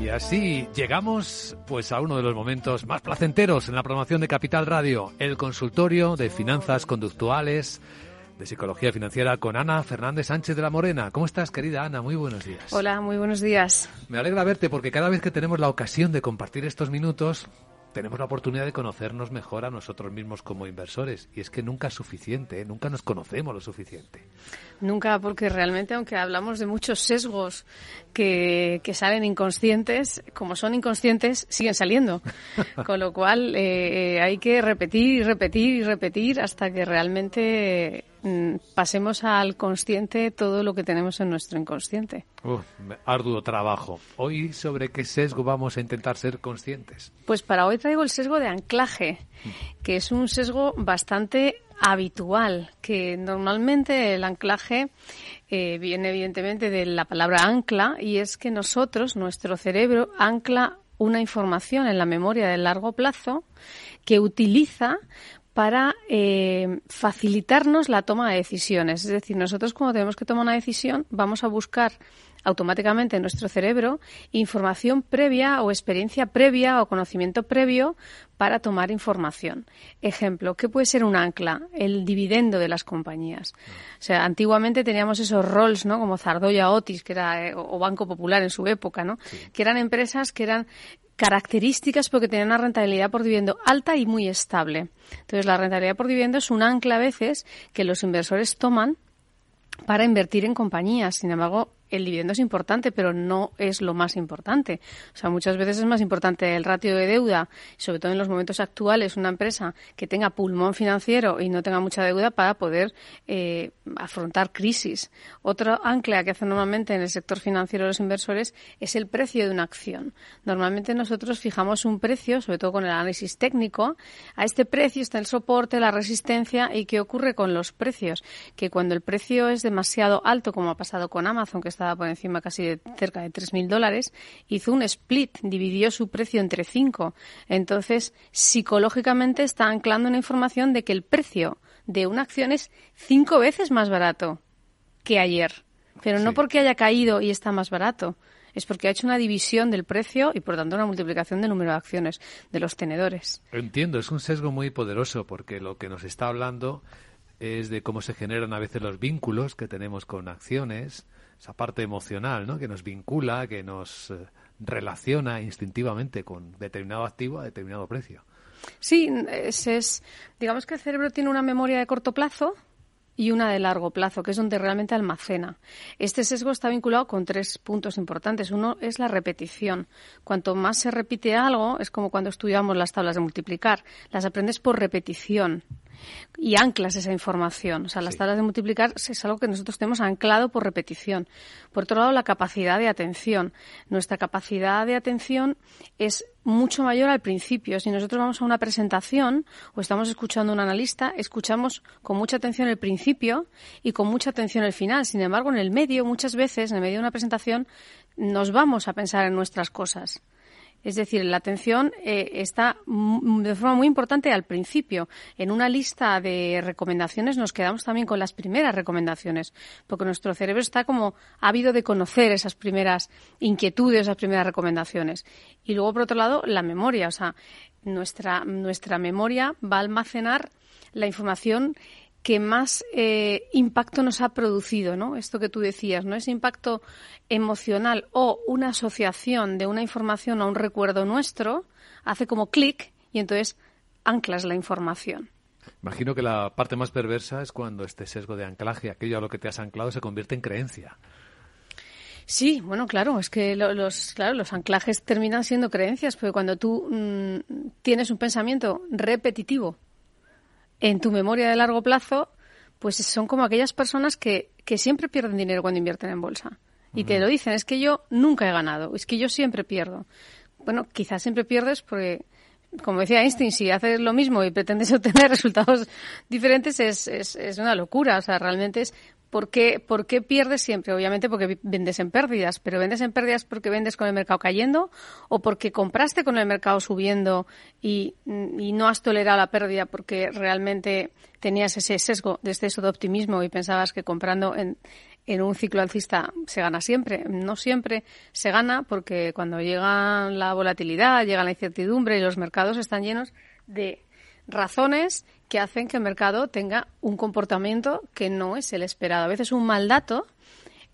Y así llegamos pues a uno de los momentos más placenteros en la programación de Capital Radio, el consultorio de finanzas conductuales de psicología financiera con Ana Fernández Sánchez de la Morena. ¿Cómo estás, querida Ana? Muy buenos días. Hola, muy buenos días. Me alegra verte porque cada vez que tenemos la ocasión de compartir estos minutos, tenemos la oportunidad de conocernos mejor a nosotros mismos como inversores. Y es que nunca es suficiente, ¿eh? nunca nos conocemos lo suficiente. Nunca, porque realmente, aunque hablamos de muchos sesgos que, que salen inconscientes, como son inconscientes, siguen saliendo. Con lo cual, eh, hay que repetir y repetir y repetir hasta que realmente mm, pasemos al consciente todo lo que tenemos en nuestro inconsciente. Uf, arduo trabajo. Hoy, ¿sobre qué sesgo vamos a intentar ser conscientes? Pues para hoy traigo el sesgo de anclaje, que es un sesgo bastante habitual, que normalmente el anclaje eh, viene evidentemente de la palabra ancla y es que nosotros, nuestro cerebro, ancla una información en la memoria de largo plazo que utiliza para eh, facilitarnos la toma de decisiones. Es decir, nosotros cuando tenemos que tomar una decisión vamos a buscar automáticamente en nuestro cerebro información previa o experiencia previa o conocimiento previo para tomar información. Ejemplo, ¿qué puede ser un ancla? El dividendo de las compañías. O sea, antiguamente teníamos esos roles, ¿no? Como Zardoya Otis, que era, eh, o Banco Popular en su época, ¿no? Que eran empresas que eran características porque tenían una rentabilidad por dividendo alta y muy estable. Entonces, la rentabilidad por dividendo es un ancla a veces que los inversores toman para invertir en compañías. Sin embargo, el dividendo es importante, pero no es lo más importante. O sea, muchas veces es más importante el ratio de deuda, sobre todo en los momentos actuales, una empresa que tenga pulmón financiero y no tenga mucha deuda para poder eh, afrontar crisis. Otro ancla que hacen normalmente en el sector financiero los inversores es el precio de una acción. Normalmente nosotros fijamos un precio, sobre todo con el análisis técnico, a este precio está el soporte, la resistencia y qué ocurre con los precios, que cuando el precio es demasiado alto, como ha pasado con Amazon, que estaba por encima casi de cerca de 3.000 dólares, hizo un split, dividió su precio entre cinco. Entonces, psicológicamente está anclando una información de que el precio de una acción es cinco veces más barato que ayer. Pero no porque haya caído y está más barato, es porque ha hecho una división del precio y por tanto una multiplicación del número de acciones de los tenedores. Entiendo, es un sesgo muy poderoso porque lo que nos está hablando es de cómo se generan a veces los vínculos que tenemos con acciones, esa parte emocional, ¿no? Que nos vincula, que nos eh, relaciona instintivamente con determinado activo a determinado precio. Sí, es, es, digamos que el cerebro tiene una memoria de corto plazo y una de largo plazo, que es donde realmente almacena. Este sesgo está vinculado con tres puntos importantes. Uno es la repetición. Cuanto más se repite algo, es como cuando estudiamos las tablas de multiplicar. Las aprendes por repetición y anclas esa información. O sea, las tablas de multiplicar es algo que nosotros tenemos anclado por repetición. Por otro lado, la capacidad de atención. Nuestra capacidad de atención es mucho mayor al principio. Si nosotros vamos a una presentación o estamos escuchando a un analista, escuchamos con mucha atención el principio y con mucha atención el final. Sin embargo, en el medio, muchas veces, en el medio de una presentación, nos vamos a pensar en nuestras cosas. Es decir, la atención eh, está de forma muy importante al principio. En una lista de recomendaciones nos quedamos también con las primeras recomendaciones, porque nuestro cerebro está como ávido de conocer esas primeras inquietudes, esas primeras recomendaciones. Y luego, por otro lado, la memoria. O sea, nuestra, nuestra memoria va a almacenar la información que más eh, impacto nos ha producido, ¿no? Esto que tú decías, ¿no? Ese impacto emocional o una asociación de una información a un recuerdo nuestro hace como clic y entonces anclas la información. Imagino que la parte más perversa es cuando este sesgo de anclaje, aquello a lo que te has anclado, se convierte en creencia. Sí, bueno, claro, es que los, claro, los anclajes terminan siendo creencias, porque cuando tú mm, tienes un pensamiento repetitivo en tu memoria de largo plazo, pues son como aquellas personas que, que siempre pierden dinero cuando invierten en bolsa. Y te lo dicen, es que yo nunca he ganado, es que yo siempre pierdo. Bueno, quizás siempre pierdes porque, como decía Einstein, si haces lo mismo y pretendes obtener resultados diferentes es, es, es una locura. O sea, realmente es ¿Por qué, ¿Por qué pierdes siempre? Obviamente porque vendes en pérdidas, pero vendes en pérdidas porque vendes con el mercado cayendo o porque compraste con el mercado subiendo y, no has tolerado la pérdida porque realmente tenías ese sesgo de exceso de optimismo y pensabas que comprando en, en un ciclo alcista se gana siempre. No siempre se gana porque cuando llega la volatilidad, llega la incertidumbre y los mercados están llenos de razones que hacen que el mercado tenga un comportamiento que no es el esperado. A veces un mal dato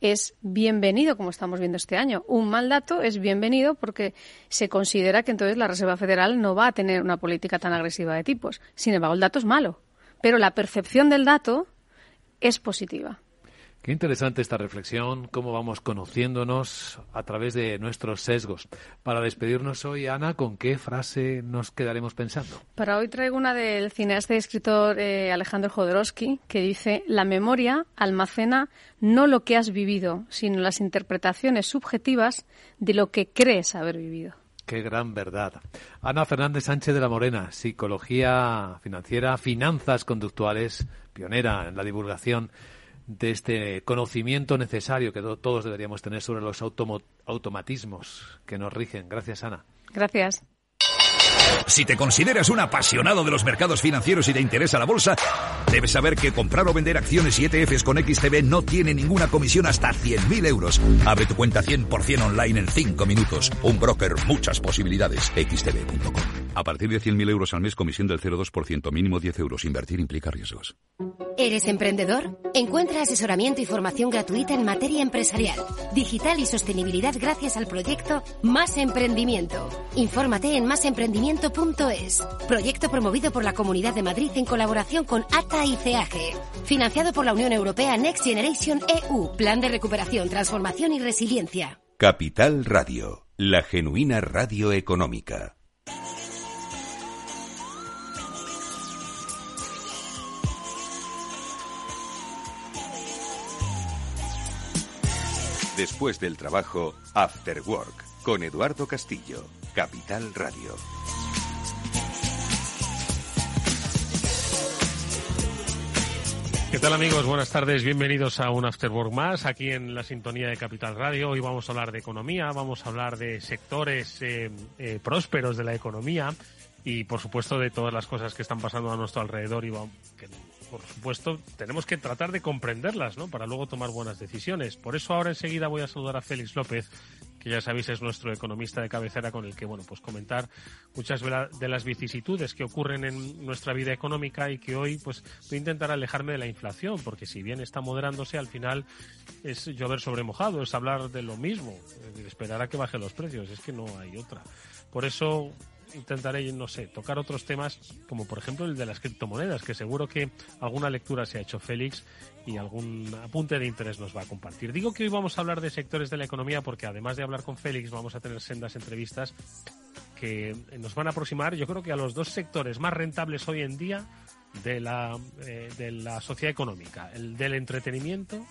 es bienvenido, como estamos viendo este año. Un mal dato es bienvenido porque se considera que entonces la Reserva Federal no va a tener una política tan agresiva de tipos. Sin embargo, el dato es malo, pero la percepción del dato es positiva. Qué interesante esta reflexión, cómo vamos conociéndonos a través de nuestros sesgos. Para despedirnos hoy, Ana, ¿con qué frase nos quedaremos pensando? Para hoy traigo una del cineasta y escritor eh, Alejandro Jodorowsky, que dice, la memoria almacena no lo que has vivido, sino las interpretaciones subjetivas de lo que crees haber vivido. Qué gran verdad. Ana Fernández Sánchez de la Morena, psicología financiera, finanzas conductuales, pionera en la divulgación de este conocimiento necesario que todos deberíamos tener sobre los automatismos que nos rigen. Gracias, Ana. Gracias. Si te consideras un apasionado de los mercados financieros y te interesa la bolsa, debes saber que comprar o vender acciones y ETFs con XTB no tiene ninguna comisión hasta 100.000 euros. Abre tu cuenta 100% online en 5 minutos. Un broker, muchas posibilidades. XTB.com. A partir de 100.000 euros al mes, comisión del 0,2%, mínimo 10 euros. Invertir implica riesgos. ¿Eres emprendedor? Encuentra asesoramiento y formación gratuita en materia empresarial, digital y sostenibilidad gracias al proyecto Más Emprendimiento. Infórmate en másemprendimiento.es. Proyecto promovido por la Comunidad de Madrid en colaboración con ATA y CEAGE. Financiado por la Unión Europea Next Generation EU. Plan de recuperación, transformación y resiliencia. Capital Radio. La genuina radio económica. Después del trabajo, After Work, con Eduardo Castillo, Capital Radio. ¿Qué tal amigos? Buenas tardes, bienvenidos a un After Work más aquí en la sintonía de Capital Radio. Hoy vamos a hablar de economía, vamos a hablar de sectores eh, eh, prósperos de la economía y por supuesto de todas las cosas que están pasando a nuestro alrededor y que por supuesto, tenemos que tratar de comprenderlas, ¿no? Para luego tomar buenas decisiones. Por eso ahora enseguida voy a saludar a Félix López, que ya sabéis es nuestro economista de cabecera con el que, bueno, pues comentar muchas de las vicisitudes que ocurren en nuestra vida económica y que hoy, pues, voy a intentar alejarme de la inflación, porque si bien está moderándose, al final es llover sobre mojado, es hablar de lo mismo, esperar a que bajen los precios, es que no hay otra. Por eso intentaré, no sé, tocar otros temas, como por ejemplo el de las criptomonedas, que seguro que alguna lectura se ha hecho Félix y algún apunte de interés nos va a compartir. Digo que hoy vamos a hablar de sectores de la economía porque además de hablar con Félix vamos a tener sendas entrevistas que nos van a aproximar, yo creo que a los dos sectores más rentables hoy en día de la, eh, de la sociedad económica, el del entretenimiento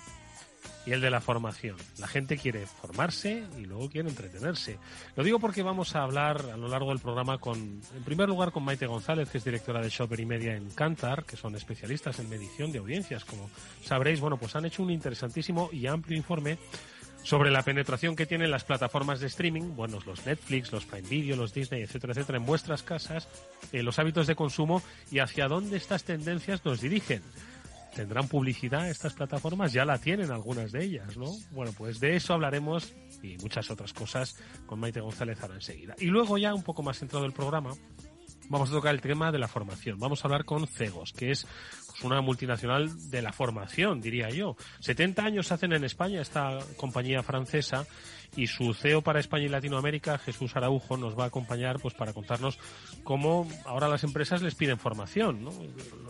y el de la formación. La gente quiere formarse y luego quiere entretenerse. Lo digo porque vamos a hablar a lo largo del programa con, en primer lugar, con Maite González, que es directora de Shopper y Media en Cantar, que son especialistas en medición de audiencias. Como sabréis, bueno, pues han hecho un interesantísimo y amplio informe sobre la penetración que tienen las plataformas de streaming, bueno, los Netflix, los Prime Video, los Disney, etcétera, etcétera, en vuestras casas, eh, los hábitos de consumo y hacia dónde estas tendencias nos dirigen. ¿Tendrán publicidad estas plataformas? Ya la tienen algunas de ellas, ¿no? Bueno, pues de eso hablaremos y muchas otras cosas con Maite González ahora enseguida. Y luego ya un poco más centrado el programa, vamos a tocar el tema de la formación. Vamos a hablar con Cegos, que es pues, una multinacional de la formación, diría yo. 70 años hacen en España esta compañía francesa y su CEO para España y Latinoamérica, Jesús Araujo, nos va a acompañar pues para contarnos cómo ahora las empresas les piden formación. ¿no?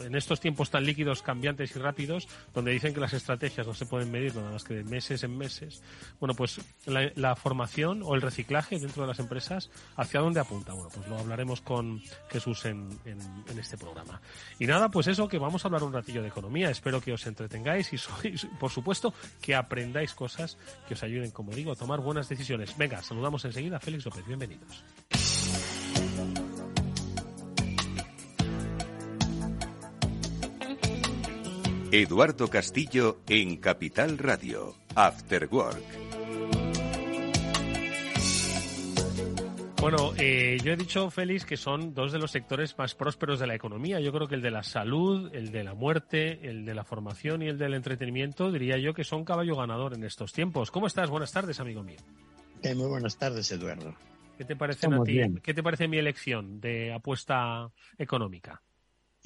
En estos tiempos tan líquidos, cambiantes y rápidos, donde dicen que las estrategias no se pueden medir nada más que de meses en meses, bueno, pues la, formación o el reciclaje dentro de las empresas, ¿hacia dónde apunta? Bueno, pues lo hablaremos con Jesús en, en, este programa. Y nada, pues eso, que vamos a hablar un ratillo de economía. Espero que os entretengáis y, sois, por supuesto, que aprendáis cosas que os ayuden, como digo, a tomar buenas buenas decisiones. Venga, saludamos enseguida a Félix López. Bienvenidos. Eduardo Castillo en Capital Radio, After Work. Bueno, eh, yo he dicho, Félix, que son dos de los sectores más prósperos de la economía. Yo creo que el de la salud, el de la muerte, el de la formación y el del entretenimiento, diría yo que son caballo ganador en estos tiempos. ¿Cómo estás? Buenas tardes, amigo mío. Eh, muy buenas tardes, Eduardo. ¿Qué te parece a ti? ¿Qué te parece mi elección de apuesta económica?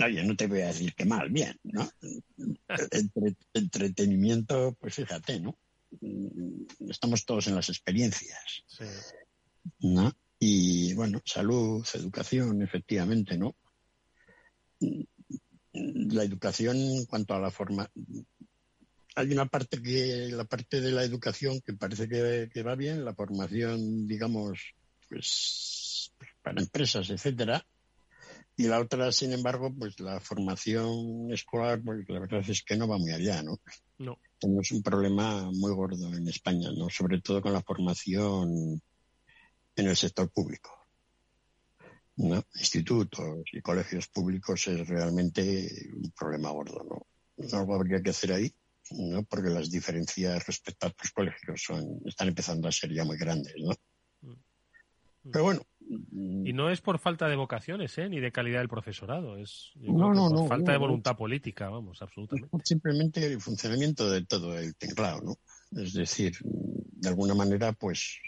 Oye, no te voy a decir que mal, bien, ¿no? entretenimiento, pues fíjate, ¿no? Estamos todos en las experiencias. Sí. ¿No? Y bueno, salud, educación, efectivamente, ¿no? La educación en cuanto a la forma. Hay una parte que, la parte de la educación que parece que, va bien, la formación, digamos, pues para empresas, etcétera. Y la otra, sin embargo, pues la formación escolar, pues la verdad es que no va muy allá, ¿no? No. Tenemos un problema muy gordo en España, ¿no? Sobre todo con la formación en el sector público. Institutos y colegios públicos es realmente un problema gordo, ¿no? Algo habría que hacer ahí, ¿no? Porque las diferencias respecto a otros colegios son, están empezando a ser ya muy grandes, ¿no? Mm. Pero bueno. Y no es por falta de vocaciones, ¿eh? Ni de calidad del profesorados es por falta de voluntad política, vamos, absolutamente. Simplemente el funcionamiento de todo el teclado, ¿no? Es decir, de alguna manera, pues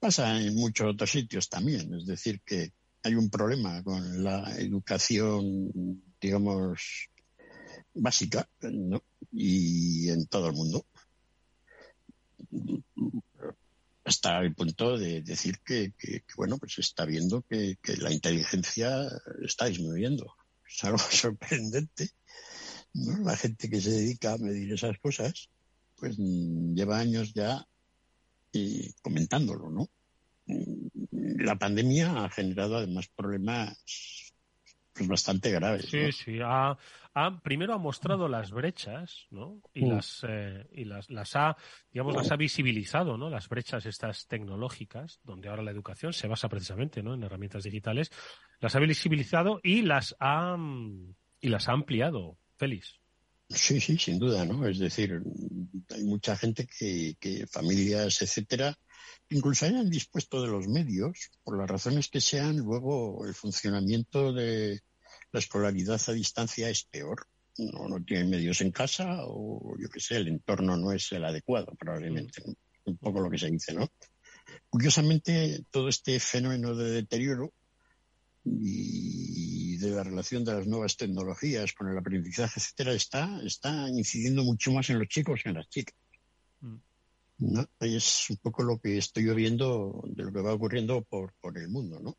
Pasa en muchos otros sitios también, es decir, que hay un problema con la educación, digamos, básica, ¿no? Y en todo el mundo. Hasta el punto de decir que, bueno, pues está viendo que, la inteligencia está disminuyendo. Es algo sorprendente. ¿no? La gente que se dedica a medir esas cosas, pues lleva años ya y comentándolo, ¿no? La pandemia ha generado además problemas pues, bastante graves. Sí, sí. Ha, primero ha mostrado las brechas, ¿no? Y mm. las eh, y las, las ha, digamos, las ha visibilizado, ¿no? Las brechas estas tecnológicas, donde ahora la educación se basa precisamente, ¿no? En herramientas digitales, las ha visibilizado y las ha y las ha ampliado. Félix. Sí, sí, sin duda, ¿no? Es decir, hay mucha gente que, que familias, etcétera, incluso hayan dispuesto de los medios, por las razones que sean, luego el funcionamiento de la escolaridad a distancia es peor. No, no tienen medios en casa o yo qué sé, el entorno no es el adecuado probablemente. Un poco lo que se dice, ¿no? Curiosamente, todo este fenómeno de deterioro y de la relación de las nuevas tecnologías con el aprendizaje, etcétera, está, está incidiendo mucho más en los chicos que en las chicas. Mm. ¿no? Es un poco lo que estoy viendo de lo que va ocurriendo por, por el mundo, ¿no?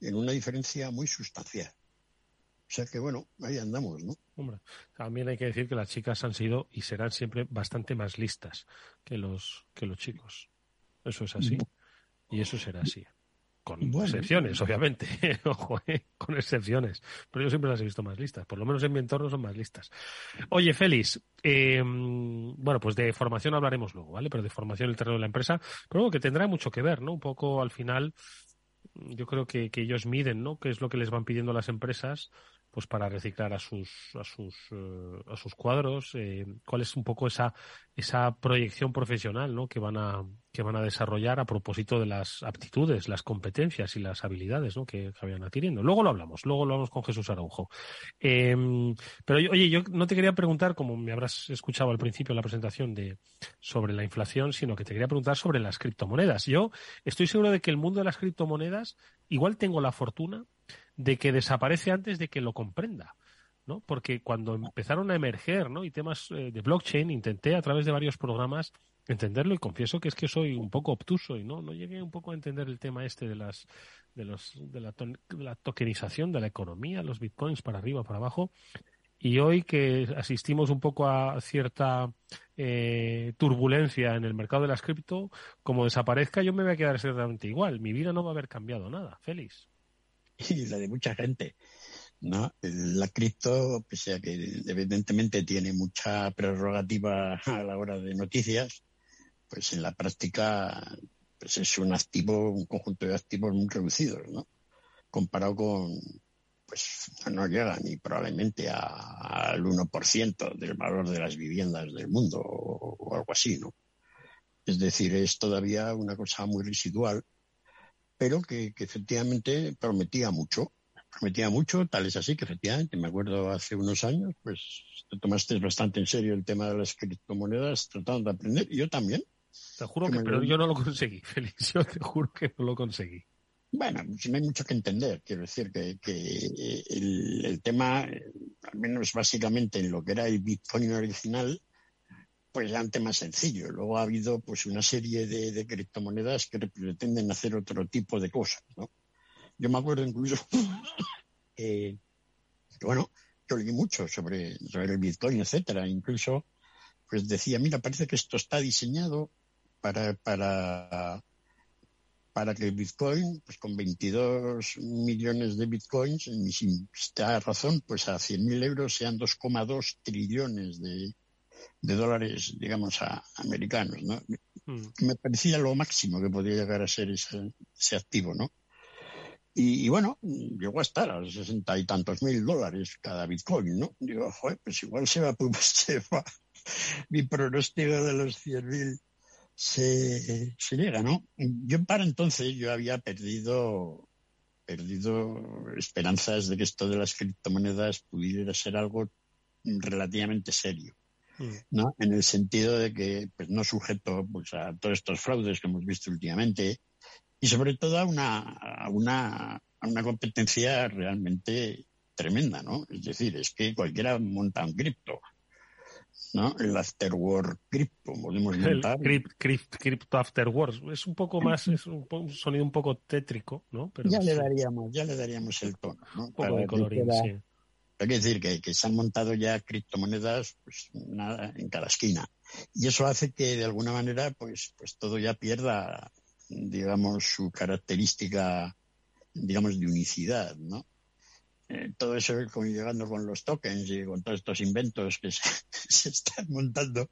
En una diferencia muy sustancial. O sea que bueno, ahí andamos, ¿no? Hombre, también hay que decir que las chicas han sido y serán siempre bastante más listas que los que los chicos. Eso es así. Y eso será así con excepciones, obviamente, ojo, eh, con excepciones, pero yo siempre las he visto más listas, por lo menos en mi entorno son más listas. Oye, Félix, em, bueno, pues de formación hablaremos luego, ¿vale? Pero de formación en el terreno de la empresa, pero que tendrá mucho que ver, ¿no? Un poco al final, yo creo que, que ellos miden, ¿no? ¿Qué es lo que les van pidiendo las empresas? Pues para reciclar a sus a sus eh, a sus cuadros eh, cuál es un poco esa esa proyección profesional ¿no? que van a que van a desarrollar a propósito de las aptitudes las competencias y las habilidades ¿no? que, que vayan adquiriendo luego lo hablamos luego lo hablamos con Jesús Araujo em, pero oye yo no te quería preguntar como me habrás escuchado al principio en la presentación de sobre la inflación sino que te quería preguntar sobre las criptomonedas yo estoy seguro de que el mundo de las criptomonedas igual tengo la fortuna de que desaparece antes de que lo comprenda. ¿no? Porque cuando empezaron a emerger, ¿no? Y temas eh, de blockchain, intenté a través de varios programas entenderlo y confieso que es que soy un poco obtuso y no, no llegué un poco a entender el tema este de las de los de la, la tokenización de la economía, los bitcoins para arriba, para abajo. Y hoy que asistimos un poco a cierta eh, turbulencia en el mercado de las cripto, como desaparezca, yo me voy a quedar exactamente igual. Mi vida no va a haber cambiado nada. Feliz. Y la de mucha gente. ¿no? La cripto, pese a que evidentemente tiene mucha prerrogativa a la hora de noticias, pues en la práctica pues es un activo, un conjunto de activos muy reducidos, ¿no? Comparado con, pues no llega ni probablemente al 1% del valor de las viviendas del mundo o, algo así, ¿no? Es decir, es todavía una cosa muy residual, pero que, efectivamente prometía mucho. Prometía mucho, tal es así que efectivamente, me acuerdo hace unos años, pues te tomaste bastante en serio el tema de las criptomonedas tratando de aprender, y yo también. Te juro que, pero yo no lo conseguí, Félix, yo te juro que no lo conseguí. Bueno, no hay mucho que entender. Quiero decir que, que el, tema, al menos básicamente en lo que era el Bitcoin original, pues era un tema sencillo. Luego ha habido pues una serie de, criptomonedas que pretenden hacer otro tipo de cosas, ¿no? Yo me acuerdo incluso bueno, yo leí mucho sobre, sobre el Bitcoin, etcétera. Incluso, pues decía, mira, parece que esto está diseñado para, para para que el Bitcoin, pues con 22 millones de Bitcoins, en mi esta razón, pues a 100.000 euros sean 2,2 trillones de, dólares, digamos, a, americanos, ¿no? Mm. Me parecía lo máximo que podía llegar a ser ese, activo, ¿no? Y, bueno, llegó a estar a sesenta y tantos mil dólares cada Bitcoin, ¿no? Digo, joder, pues igual se va, pues se va mi pronóstico de los 100.000 se, se llega, ¿no? Yo para entonces yo había perdido, perdido esperanzas de que esto de las criptomonedas pudiera ser algo relativamente serio. Mm. ¿no? En el sentido de que pues, no sujeto pues, a todos estos fraudes que hemos visto últimamente y sobre todo a una, a una, a una competencia realmente tremenda, ¿no? Es decir, es que cualquiera monta un cripto. ¿no? El Afterworld Crypto, podemos montar. El Crypto Afterworld. Es un poco más, es un, sonido un poco tétrico, ¿no? Pero ya le daríamos, ya le daríamos el tono, ¿no? Un poco de colorín, sí. Que decir que, se han montado ya criptomonedas pues, en cada esquina. Y eso hace que de alguna manera pues, pues todo ya pierda, digamos, su característica, digamos, de unicidad, ¿no? Eh, todo eso llegando con los tokens y con todos estos inventos que se, están montando,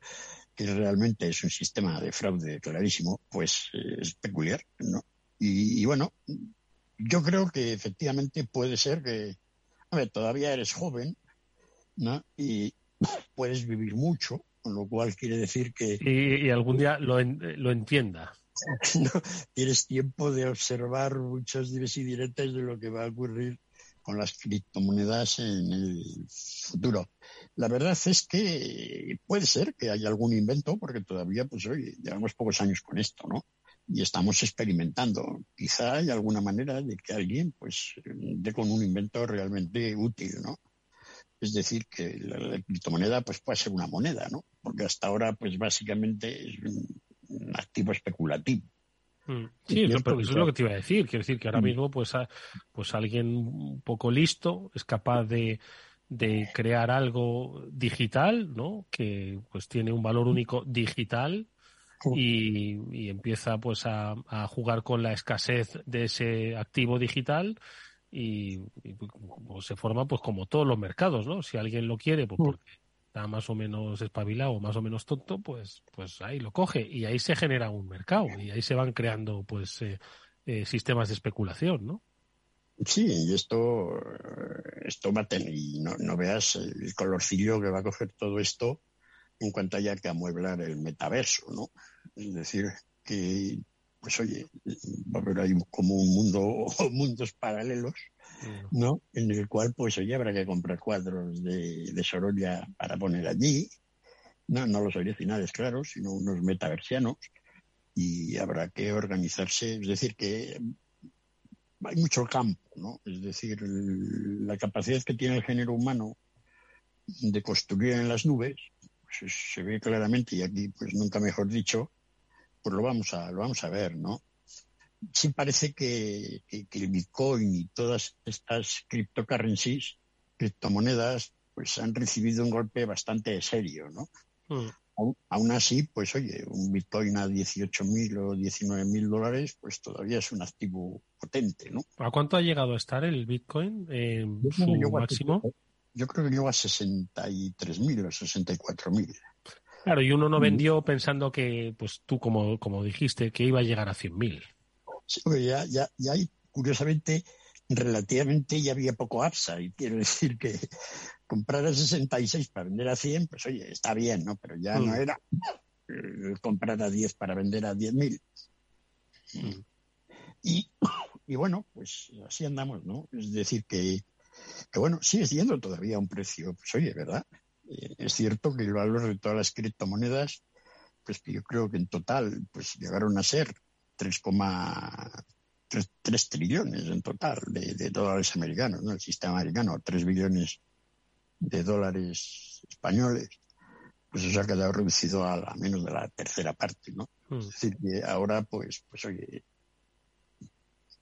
que realmente es un sistema de fraude clarísimo, pues es peculiar, ¿no? Y, bueno, yo creo que efectivamente puede ser que, todavía eres joven, ¿no? Y puedes vivir mucho, con lo cual quiere decir que... Y, algún día lo, lo entienda. tienes tiempo de observar muchos dimes y diretes de lo que va a ocurrir con las criptomonedas en el futuro. La verdad es que puede ser que haya algún invento, porque todavía, pues hoy llevamos pocos años con esto, ¿no? Y estamos experimentando. Quizá hay alguna manera de que alguien, pues, dé con un invento realmente útil, ¿no? Es decir, que la, criptomoneda, pues, puede ser una moneda, ¿no? Porque hasta ahora, pues, básicamente es un activo especulativo. Mm. Sí, eso, es lo que te iba a decir. Quiero decir que ahora mm. mismo, pues, pues alguien un poco listo es capaz de, de crear algo digital, ¿no? Que pues tiene un valor único digital y, empieza pues a, a, jugar con la escasez de ese activo digital y, pues, se forma pues como todos los mercados, ¿no? Si alguien lo quiere, pues porque está más o menos espabilado o más o menos tonto, pues, pues ahí lo coge y ahí se genera un mercado y ahí se van creando pues eh, eh, sistemas de especulación, ¿no? Sí, y esto, esto va a tener, y no, no veas el colorcillo que va a coger todo esto en cuanto haya que amueblar el metaverso, ¿no? Es decir, que, pues oye, va a haber ahí como un mundo mundos paralelos ¿no? En el cual, pues, hoy habrá que comprar cuadros de, de Sorolla para poner allí, no, no los originales, claro, sino unos metaversianos, y habrá que organizarse, es decir, que hay mucho campo, ¿no? Es decir, la capacidad que tiene el género humano de construir en las nubes, se ve claramente, y aquí, pues nunca mejor dicho, pues lo vamos a, lo vamos a ver, ¿no? sí parece que, el Bitcoin y todas estas cryptocurrencies, criptomonedas, pues han recibido un golpe bastante serio, ¿no? Hmm. Aún, así, pues oye, un Bitcoin a 18.000 o 19.000 dólares, pues todavía es un activo potente, ¿no? ¿A cuánto ha llegado a estar el Bitcoin en su máximo? Yo creo que llegó a 63.000 o 64.000. Claro, y uno no vendió pensando que, pues tú como, como dijiste, que iba a llegar a 100.000. Sí, ya, ya, ya hay, curiosamente, relativamente ya había poco APSA y quiero decir que comprar a 66 para vender a 100, pues oye, está bien, ¿no? Pero ya no mm. era eh, comprar a 10 para vender a 10.000. Mm. Y, y bueno, pues así andamos, ¿no? Es decir, que, que bueno, sigue siendo todavía un precio, pues oye, ¿verdad? Eh, es cierto que el valor de todas las criptomonedas, pues que yo creo que en total, pues llegaron a ser 3,3 trillones en total de, dólares americanos, ¿no? El sistema americano, 3 billones de dólares españoles, pues eso ha quedado reducido a, menos de la tercera parte, ¿no? Hmm. Es decir, que ahora, pues, pues oye,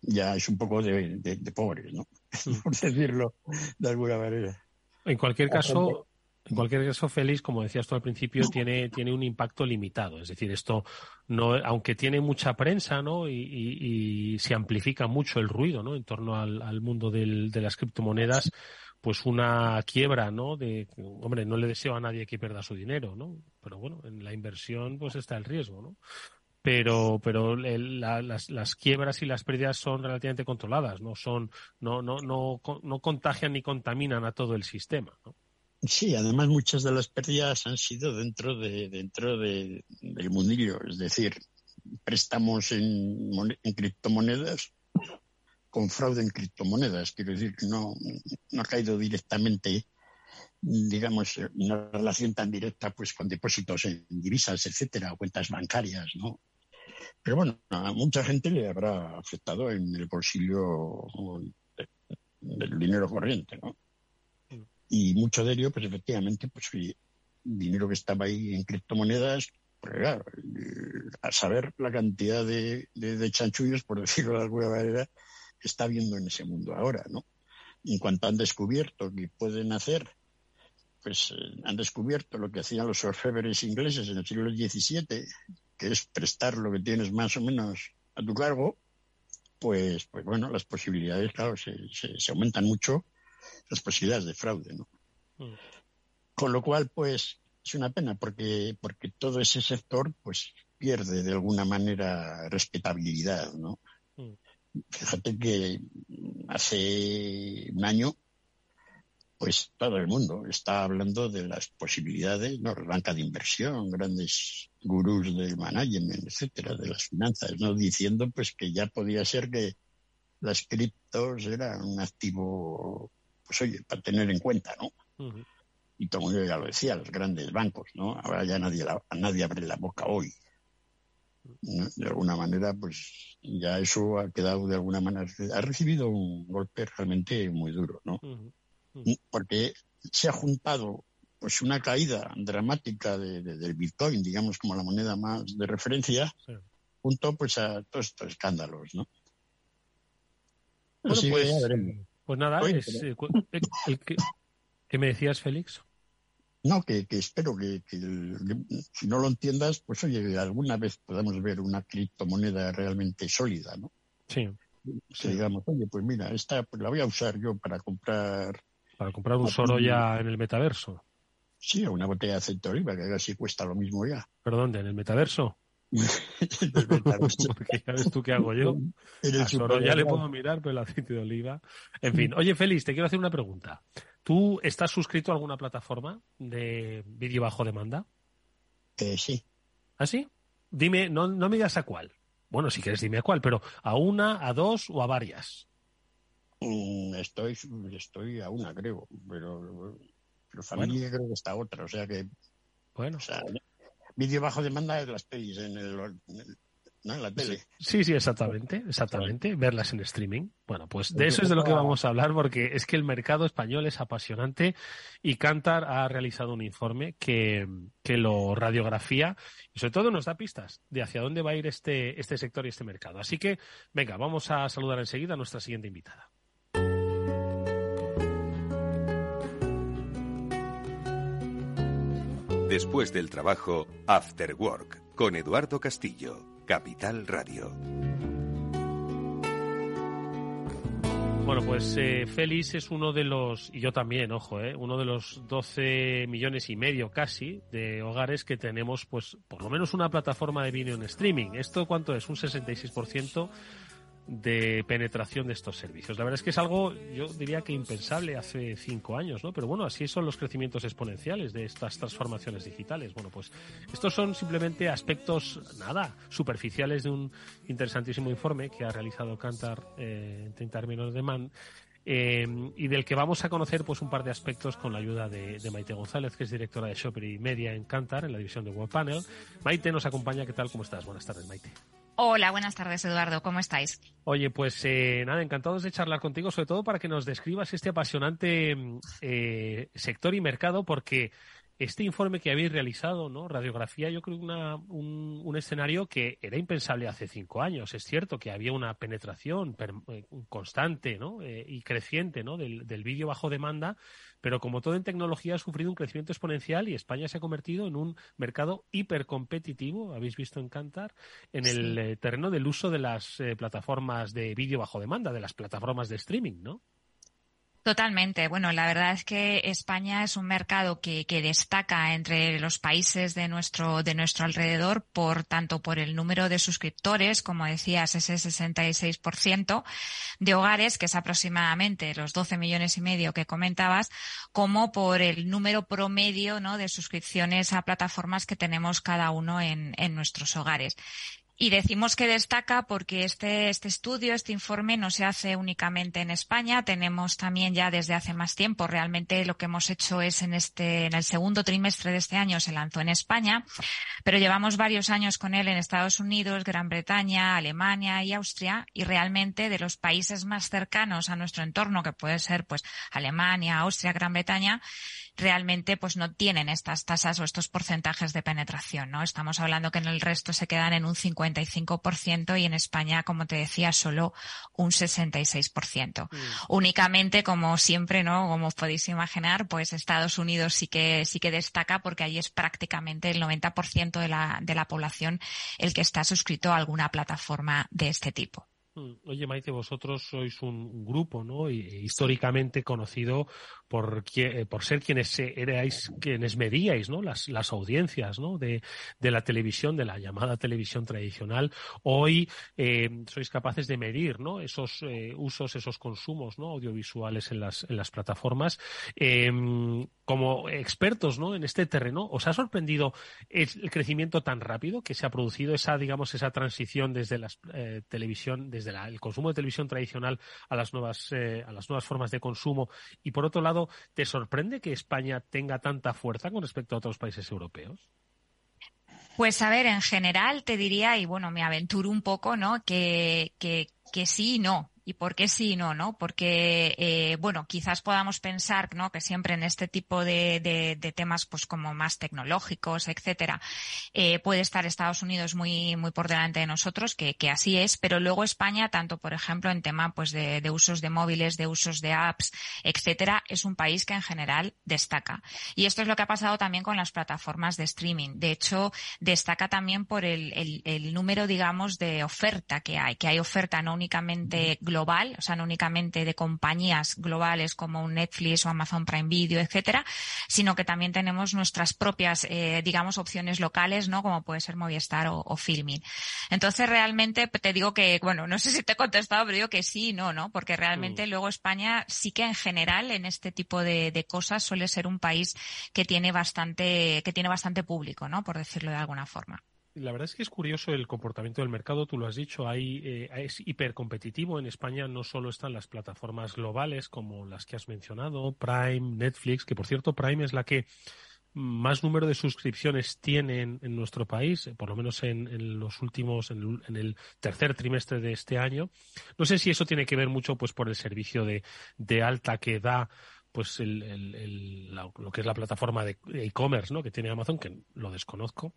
ya es un poco de, de, pobres, ¿no? Hmm. Por decirlo de alguna manera. En cualquier caso, en cualquier caso, Félix, como decías tú al principio, tiene, tiene un impacto limitado. Es decir, esto no, aunque tiene mucha prensa, ¿no? Y, se amplifica mucho el ruido, ¿no? En torno al, mundo del, de las criptomonedas, pues una quiebra, ¿no? De, hombre, no le deseo a nadie que pierda su dinero, ¿no? Pero bueno, en la inversión, pues está el riesgo, ¿no? Pero pero las, las, quiebras y las pérdidas son relativamente controladas no son no no no no contagian ni contaminan a todo el sistema ¿no? Sí, además muchas de las pérdidas han sido dentro de dentro de, del mundillo, es decir, préstamos en, en, criptomonedas con fraude en criptomonedas, quiero decir que no, no ha caído directamente, digamos, una relación tan directa pues con depósitos en divisas, etcétera, o cuentas bancarias, ¿no? Pero bueno, a mucha gente le habrá afectado en el bolsillo del dinero corriente, ¿no? Y mucho de ello, pues efectivamente, pues dinero que estaba ahí en criptomonedas, pues claro, a saber la cantidad de, de, chanchullos, por decirlo de alguna manera, que está habiendo en ese mundo ahora, ¿no? En cuanto han descubierto que pueden hacer, pues eh, han descubierto lo que hacían los orfebres ingleses en el siglo XVII, que es prestar lo que tienes más o menos a tu cargo, pues, pues bueno, las posibilidades, claro, se, se aumentan mucho las posibilidades de fraude, ¿no? Mm. Con lo cual, pues, es una pena porque, porque todo ese sector, pues, pierde de alguna manera respetabilidad, ¿no? Mm. Fíjate que hace un año, pues todo el mundo está hablando de las posibilidades, ¿no? La banca de inversión, grandes gurús del management, etcétera, de las finanzas, ¿no? Diciendo pues que ya podía ser que las criptos eran un activo pues oye, para tener en cuenta, ¿no? Y como yo ya lo decía, los grandes bancos, ¿no? Ahora ya nadie, nadie abre la boca hoy. De alguna manera, pues ya eso ha quedado de alguna manera, ha recibido un golpe realmente muy duro, ¿no? Porque se ha juntado pues una caída dramática de, del Bitcoin, digamos como la moneda más de referencia, junto pues a todos estos escándalos, ¿no? Bueno, pues, pues nada, es, eh, el, ¿qué me decías, Félix? No, que, espero que, si no lo entiendas, pues oye, alguna vez podamos ver una criptomoneda realmente sólida, ¿no? Sí. Que digamos, oye, pues mira, esta pues la voy a usar yo para comprar... Para comprar un Sorolla en el metaverso. Sí, una botella de aceite de oliva, que casi cuesta lo mismo ya. ¿Pero dónde? ¿En el metaverso? Porque ya ves tú qué hago yo. A ya le puedo mirar, pero el aceite de oliva. En fin, oye Félix, te quiero hacer una pregunta. ¿Tú estás suscrito a alguna plataforma de vídeo bajo demanda? Eh, sí. ¿Ah, sí? Dime, no, no me digas a cuál. Bueno, si quieres dime a cuál, pero a una, a dos o a varias. Mm, estoy, estoy a una, creo, pero, pero familia creo que está otra, o sea que. Bueno vídeo bajo demanda de las pelis en, el, ¿no? en la tele. Sí, sí, exactamente, exactamente, verlas en streaming. Bueno, pues de eso es de lo que vamos a hablar porque es que el mercado español es apasionante y Cantar ha realizado un informe que, que lo radiografía y sobre todo nos da pistas de hacia dónde va a ir este, este sector y este mercado. Así que, venga, vamos a saludar enseguida a nuestra siguiente invitada. Después del trabajo, After Work, con Eduardo Castillo, Capital Radio. Bueno, pues eh, Félix es uno de los, y yo también, ojo, eh, uno de los 12 millones y medio casi de hogares que tenemos, pues por lo menos una plataforma de vídeo en streaming. ¿Esto cuánto es? Un 66% de penetración de estos servicios. La verdad es que es algo, yo diría que impensable hace cinco años, ¿no? Pero bueno, así son los crecimientos exponenciales de estas transformaciones digitales. Bueno, pues estos son simplemente aspectos, nada, superficiales de un interesantísimo informe que ha realizado Cantar eh, en 30 términos de Man. Eh, y del que vamos a conocer pues un par de aspectos con la ayuda de, Maite González, que es directora de Shopper y Media en Cantar, en la división de Web Panel. Maite nos acompaña, ¿qué tal? ¿Cómo estás? Buenas tardes, Maite. Hola, buenas tardes, Eduardo. ¿Cómo estáis? Oye, pues eh, nada, encantados de charlar contigo, sobre todo para que nos describas este apasionante eh, sector y mercado, porque este informe que habéis realizado, ¿no? Radiografía, yo creo una, un, un, escenario que era impensable hace cinco años. Es cierto que había una penetración eh, constante, ¿no? y creciente. Del, del vídeo bajo demanda, pero como todo en tecnología ha sufrido un crecimiento exponencial y España se ha convertido en un mercado hipercompetitivo, habéis visto en Cantar, en el eh, terreno del uso de las eh, plataformas de vídeo bajo demanda, de las plataformas de streaming, ¿no? Totalmente. Bueno, la verdad es que España es un mercado que, destaca entre los países de nuestro, de nuestro alrededor por tanto por el número de suscriptores, como decías, ese 66% de hogares, que es aproximadamente los 12 millones y medio que comentabas, como por el número promedio ¿no? de suscripciones a plataformas que tenemos cada uno en, en nuestros hogares. Y decimos que destaca porque este, este estudio, este informe no se hace únicamente en España. Tenemos también ya desde hace más tiempo. Realmente lo que hemos hecho es en este, en el segundo trimestre de este año se lanzó en España, pero llevamos varios años con él en Estados Unidos, Gran Bretaña, Alemania y Austria. Y realmente de los países más cercanos a nuestro entorno, que puede ser pues Alemania, Austria, Gran Bretaña, realmente pues no tienen estas tasas o estos porcentajes de penetración, ¿no? Estamos hablando que en el resto se quedan en un 55% y en España, como te decía, solo un 66%. Mm. Únicamente, como siempre, ¿no? Como podéis imaginar, pues Estados Unidos sí que, sí que destaca porque allí es prácticamente el 90% de la, de la población el que está suscrito a alguna plataforma de este tipo. Mm. Oye, Maite, vosotros sois un grupo, ¿no? históricamente conocido por, eh, por ser quienes erais, quienes medíais. Las, audiencias. De, la televisión, de la llamada televisión tradicional. Hoy eh, sois capaces de medir, ¿no? Esos eh, usos, esos consumos, ¿no? Audiovisuales en las, en las plataformas. Em, como expertos, ¿no? En este terreno, ¿os ha sorprendido el, crecimiento tan rápido que se ha producido esa, digamos, esa transición desde la televisión, desde el consumo de televisión tradicional a las nuevas, a las nuevas formas de consumo? Y por otro lado, ¿te sorprende que España tenga tanta fuerza con respecto a otros países europeos? Pues a ver, en general te diría, y bueno, me aventuro un poco, ¿no? Que, que, que sí y no. ¿Y por qué sí y no, no? Porque, eh, bueno, quizás podamos pensar, ¿no? Que siempre en este tipo de, de, de temas, pues como más tecnológicos, etcétera, eh, puede estar Estados Unidos muy, muy por delante de nosotros, que, que así es, pero luego España, tanto por ejemplo en tema, pues de, de usos de móviles, de usos de apps, etcétera, es un país que en general destaca. Y esto es lo que ha pasado también con las plataformas de streaming. De hecho, destaca también por el, el, el número, digamos, de oferta que hay, que hay oferta no únicamente global, global, o sea, no únicamente de compañías globales como un Netflix o Amazon Prime Video, etcétera, sino que también tenemos nuestras propias, eh, digamos, opciones locales, ¿no? Como puede ser Movistar o, o, Filmin. Entonces, realmente te digo que, bueno, no sé si te he contestado, pero digo que sí, no, ¿no? Porque realmente mm. luego España sí que en general en este tipo de, de cosas suele ser un país que tiene bastante, que tiene bastante público, ¿no? Por decirlo de alguna forma la verdad es que es curioso el comportamiento del mercado, tú lo has dicho, hay, eh, es hipercompetitivo. En España no solo están las plataformas globales como las que has mencionado, Prime, Netflix, que por cierto Prime es la que más número de suscripciones tiene en, nuestro país, por lo menos en, los últimos, en el, tercer trimestre de este año. No sé si eso tiene que ver mucho pues por el servicio de, de alta que da pues el, el, lo que es la plataforma de e-commerce ¿no? que tiene Amazon, que lo desconozco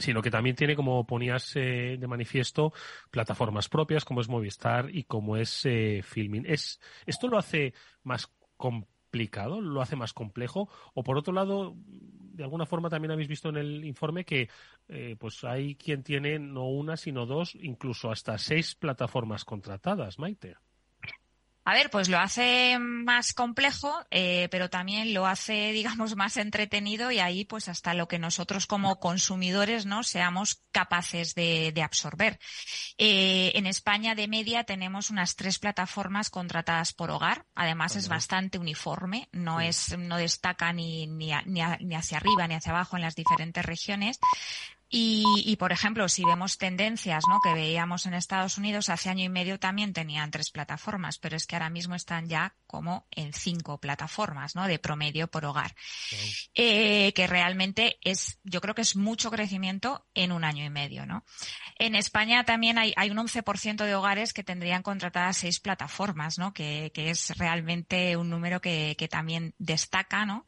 sino que también tiene, como ponías eh, de manifiesto, plataformas propias como es Movistar y como es eh, Filming. ¿Es, ¿Esto lo hace más complicado, lo hace más complejo? O por otro lado, de alguna forma también habéis visto en el informe que eh, pues hay quien tiene no una, sino dos, incluso hasta seis plataformas contratadas, Maite. A ver, pues lo hace más complejo, eh, pero también lo hace, digamos, más entretenido y ahí, pues, hasta lo que nosotros como consumidores, ¿no? Seamos capaces de, absorber. Eh, en España, de media, tenemos unas tres plataformas contratadas por hogar. Además, es bastante uniforme, no es, no destaca ni, ni, ni hacia arriba ni hacia abajo en las diferentes regiones. Y, y, por ejemplo, si vemos tendencias ¿no? que veíamos en Estados Unidos, hace año y medio también tenían tres plataformas, pero es que ahora mismo están ya como en cinco plataformas ¿no? de promedio por hogar. Eh, que realmente es, yo creo que es mucho crecimiento en un año y medio. ¿no? En España también hay, hay un 11% de hogares que tendrían contratadas seis plataformas, ¿no? que, que es realmente un número que, que también destaca. ¿no?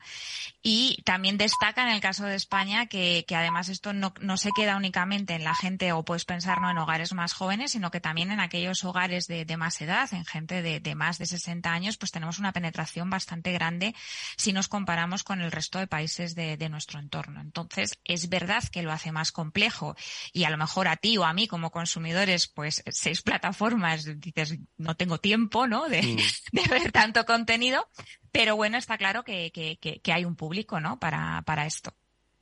Y también destaca en el caso de España que, que además esto no, no se queda únicamente en la gente o puedes pensar no en hogares más jóvenes, sino que también en aquellos hogares de, más edad, en gente de, más de 60 años, pues tenemos una penetración bastante grande si nos comparamos con el resto de países de, nuestro entorno. Entonces, es verdad que lo hace más complejo y a lo mejor a ti o a mí como consumidores, pues seis plataformas, dices, no tengo tiempo, ¿no? De, ver tanto contenido, pero bueno, está claro que, que hay un público, ¿no? Para, para esto.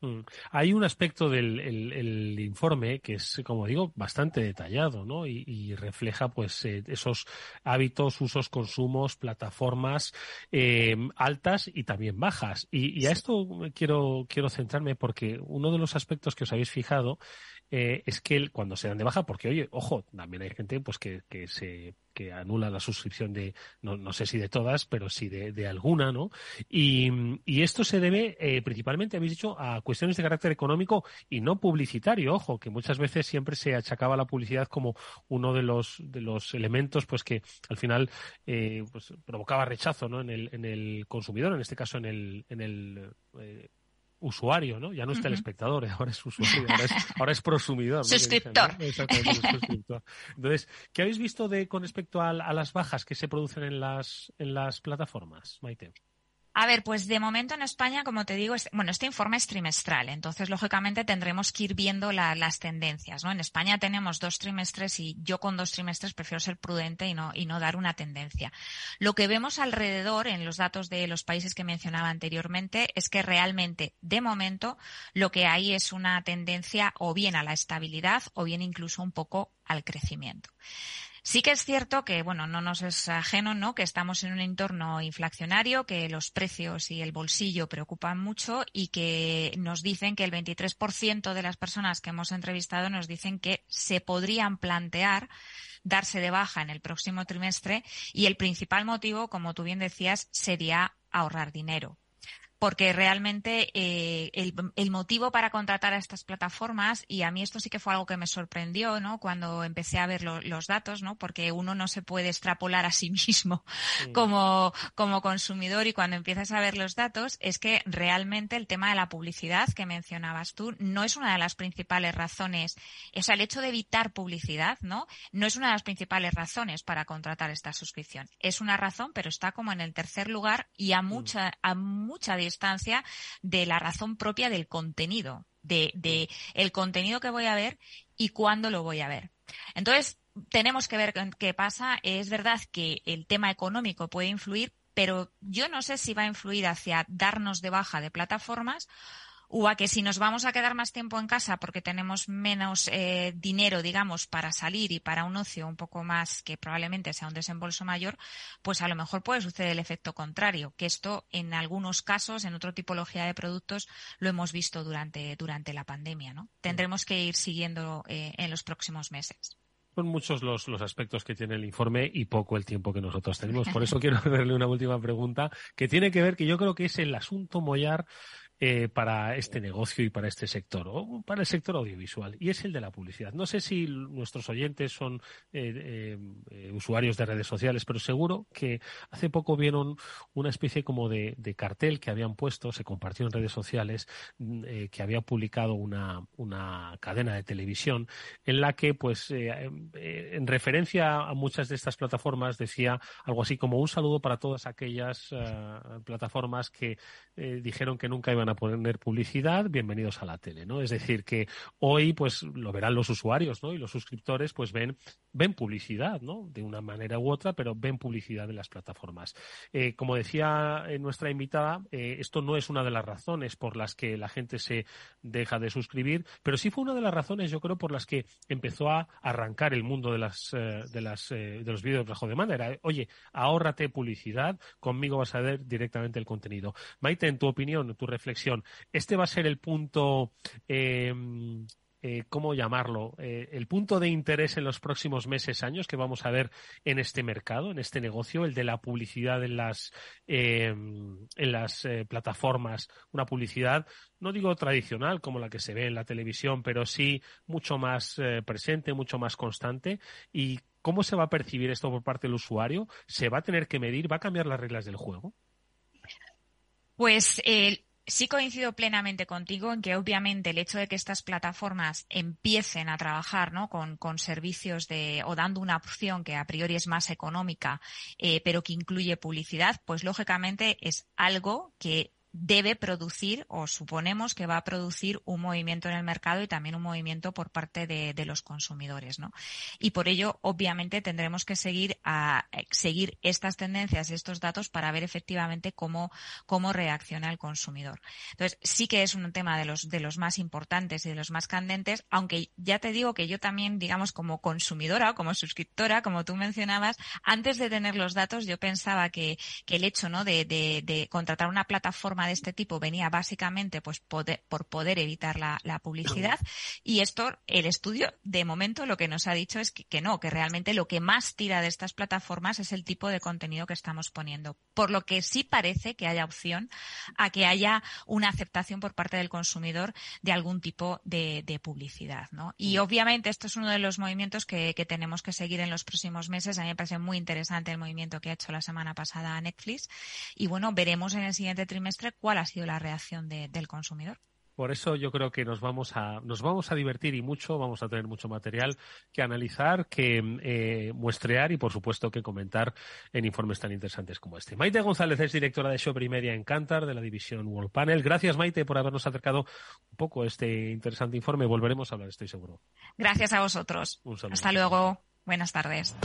Mm. Hay un aspecto del el, informe que es, como digo, bastante detallado, ¿no? Y, refleja, pues, eh, esos hábitos, usos, consumos, plataformas eh, altas y también bajas. Y, a esto quiero quiero centrarme porque uno de los aspectos que os habéis fijado eh, es que cuando se dan de baja, porque oye, ojo, también hay gente pues que, que se que anula la suscripción de, no, no sé si de todas, pero sí de, de alguna, ¿no? Y, y, esto se debe eh, principalmente, habéis dicho, a cuestiones de carácter económico y no publicitario, ojo, que muchas veces siempre se achacaba la publicidad como uno de los, de los elementos pues que al final eh, pues, provocaba rechazo ¿no? en, el, en el consumidor, en este caso en el, en el eh, usuario, ¿no? Ya no está el espectador, ahora es usuario, ahora es, prosumidor. Suscriptor. Entonces, ¿qué habéis visto de con respecto a, a, las bajas que se producen en las, en las plataformas, Maite? A ver, pues de momento en España, como te digo, bueno, este informe es trimestral, entonces lógicamente tendremos que ir viendo las tendencias, ¿no? En España tenemos dos trimestres y yo con dos trimestres prefiero ser prudente y no, y no dar una tendencia. Lo que vemos alrededor en los datos de los países que mencionaba anteriormente es que realmente, de momento, lo que hay es una tendencia o bien a la estabilidad o bien incluso un poco al crecimiento. Sí que es cierto que, bueno, no nos es ajeno, ¿no? Que estamos en un entorno inflacionario, que los precios y el bolsillo preocupan mucho y que nos dicen que el 23% de las personas que hemos entrevistado nos dicen que se podrían plantear darse de baja en el próximo trimestre y el principal motivo, como tú bien decías, sería ahorrar dinero porque realmente eh, el, motivo para contratar a estas plataformas, y a mí esto sí que fue algo que me sorprendió, ¿no? Cuando empecé a ver los datos, ¿no? Porque uno no se puede extrapolar a sí mismo como, como consumidor y cuando empiezas a ver los datos es que realmente el tema de la publicidad que mencionabas tú no es una de las principales razones, o sea, el hecho de evitar publicidad, ¿no? No es una de las principales razones para contratar esta suscripción. Es una razón, pero está como en el tercer lugar y a mm. mucha, a mucha distancia de la razón propia del contenido, de, de el contenido que voy a ver y cuándo lo voy a ver. Entonces, tenemos que ver qué pasa. Es verdad que el tema económico puede influir, pero yo no sé si va a influir hacia darnos de baja de plataformas o a que si nos vamos a quedar más tiempo en casa porque tenemos menos eh, dinero, digamos, para salir y para un ocio un poco más que probablemente sea un desembolso mayor, pues a lo mejor puede suceder el efecto contrario, que esto en algunos casos, en otra tipología de productos, lo hemos visto durante, durante la pandemia, ¿no? Tendremos que ir siguiendo eh, en los próximos meses. Son muchos los, los aspectos que tiene el informe y poco el tiempo que nosotros tenemos. Por eso quiero hacerle una última pregunta que tiene que ver, que yo creo que es el asunto mollar eh, para este negocio y para este sector, o para el sector audiovisual, y es el de la publicidad. No sé si nuestros oyentes son eh, eh, usuarios de redes sociales, pero seguro que hace poco vieron una especie como de, cartel que habían puesto, se compartió en redes sociales, mm, que había publicado una, una, cadena de televisión en la que, pues, en referencia a muchas de estas plataformas, decía algo así como un saludo para todas aquellas plataformas que dijeron que nunca iban a poner publicidad, bienvenidos a la tele, ¿no? Es decir, que hoy pues lo verán los usuarios, ¿no? Y los suscriptores pues ven ven publicidad, ¿no? De una manera u otra, pero ven publicidad en las plataformas. Eh, como decía eh, nuestra invitada, eh, esto no es una de las razones por las que la gente se deja de suscribir, pero sí fue una de las razones, yo creo, por las que empezó a arrancar el mundo de las de las de los vídeos bajo demanda. Era, oye, ahórrate publicidad, conmigo vas a ver directamente el contenido. Maite, en tu opinión, tu reflexión, este va a ser el punto eh, ¿cómo llamarlo? Eh, el punto de interés en los próximos meses, años que vamos a ver en este mercado, en este negocio, el de la publicidad en las, eh, en las plataformas, una publicidad, no digo tradicional como la que se ve en la televisión, pero sí mucho más presente, mucho más constante. ¿Y cómo se va a percibir esto por parte del usuario? ¿Se va a tener que medir? ¿Va a cambiar las reglas del juego? Pues eh, sí coincido plenamente contigo en que obviamente el hecho de que estas plataformas empiecen a trabajar ¿no? con, servicios de o dando una opción que a priori es más económica, eh, pero que incluye publicidad, pues lógicamente es algo que debe producir o suponemos que va a producir un movimiento en el mercado y también un movimiento por parte de, los consumidores, ¿no? Y por ello, obviamente, tendremos que seguir a seguir estas tendencias, estos datos para ver efectivamente cómo, cómo reacciona el consumidor. Entonces, sí que es un tema de los, de los más importantes y de los más candentes, aunque ya te digo que yo también, digamos, como consumidora o como suscriptora, como tú mencionabas, antes de tener los datos, yo pensaba que, que el hecho, ¿no? de, de contratar una plataforma de este tipo venía básicamente pues por poder evitar la, publicidad y esto, el estudio de momento lo que nos ha dicho es que, no, que realmente lo que más tira de estas plataformas es el tipo de contenido que estamos poniendo. Por lo que sí parece que haya opción a que haya una aceptación por parte del consumidor de algún tipo de, publicidad. ¿no? Y mm. obviamente esto es uno de los movimientos que, que tenemos que seguir en los próximos meses. A mí me parece muy interesante el movimiento que ha hecho la semana pasada Netflix. Y bueno, veremos en el siguiente trimestre cuál ha sido la reacción del consumidor. Por eso yo creo que nos vamos a nos vamos a divertir y mucho, vamos a tener mucho material que analizar, que eh, muestrear y por supuesto que comentar en informes tan interesantes como este. Maite González es directora de Shopper y Media en Cantar de la división World Panel. Gracias Maite por habernos acercado un poco a este interesante informe. Volveremos a hablar, estoy seguro. Gracias a vosotros. Hasta luego. Buenas tardes.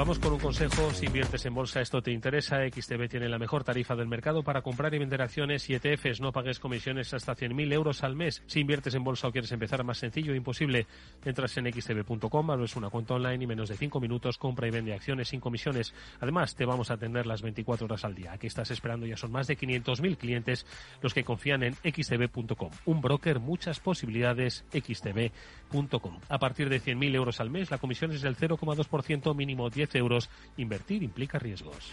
Vamos con un consejo. Si inviertes en bolsa, esto te interesa. XTB tiene la mejor tarifa del mercado para comprar y vender acciones y ETFs. No pagues comisiones hasta 100.000 euros al mes. Si inviertes en bolsa o quieres empezar más sencillo e imposible, entras en xtb.com, abres una cuenta online y menos de 5 minutos compra y vende acciones sin comisiones. Además, te vamos a atender las 24 horas al día. Aquí estás esperando? Ya son más de 500.000 clientes los que confían en xtb.com. Un broker, muchas posibilidades, xtb.com. A partir de 100.000 euros al mes, la comisión es del 0,2% mínimo 10 euros. Invertir implica riesgos.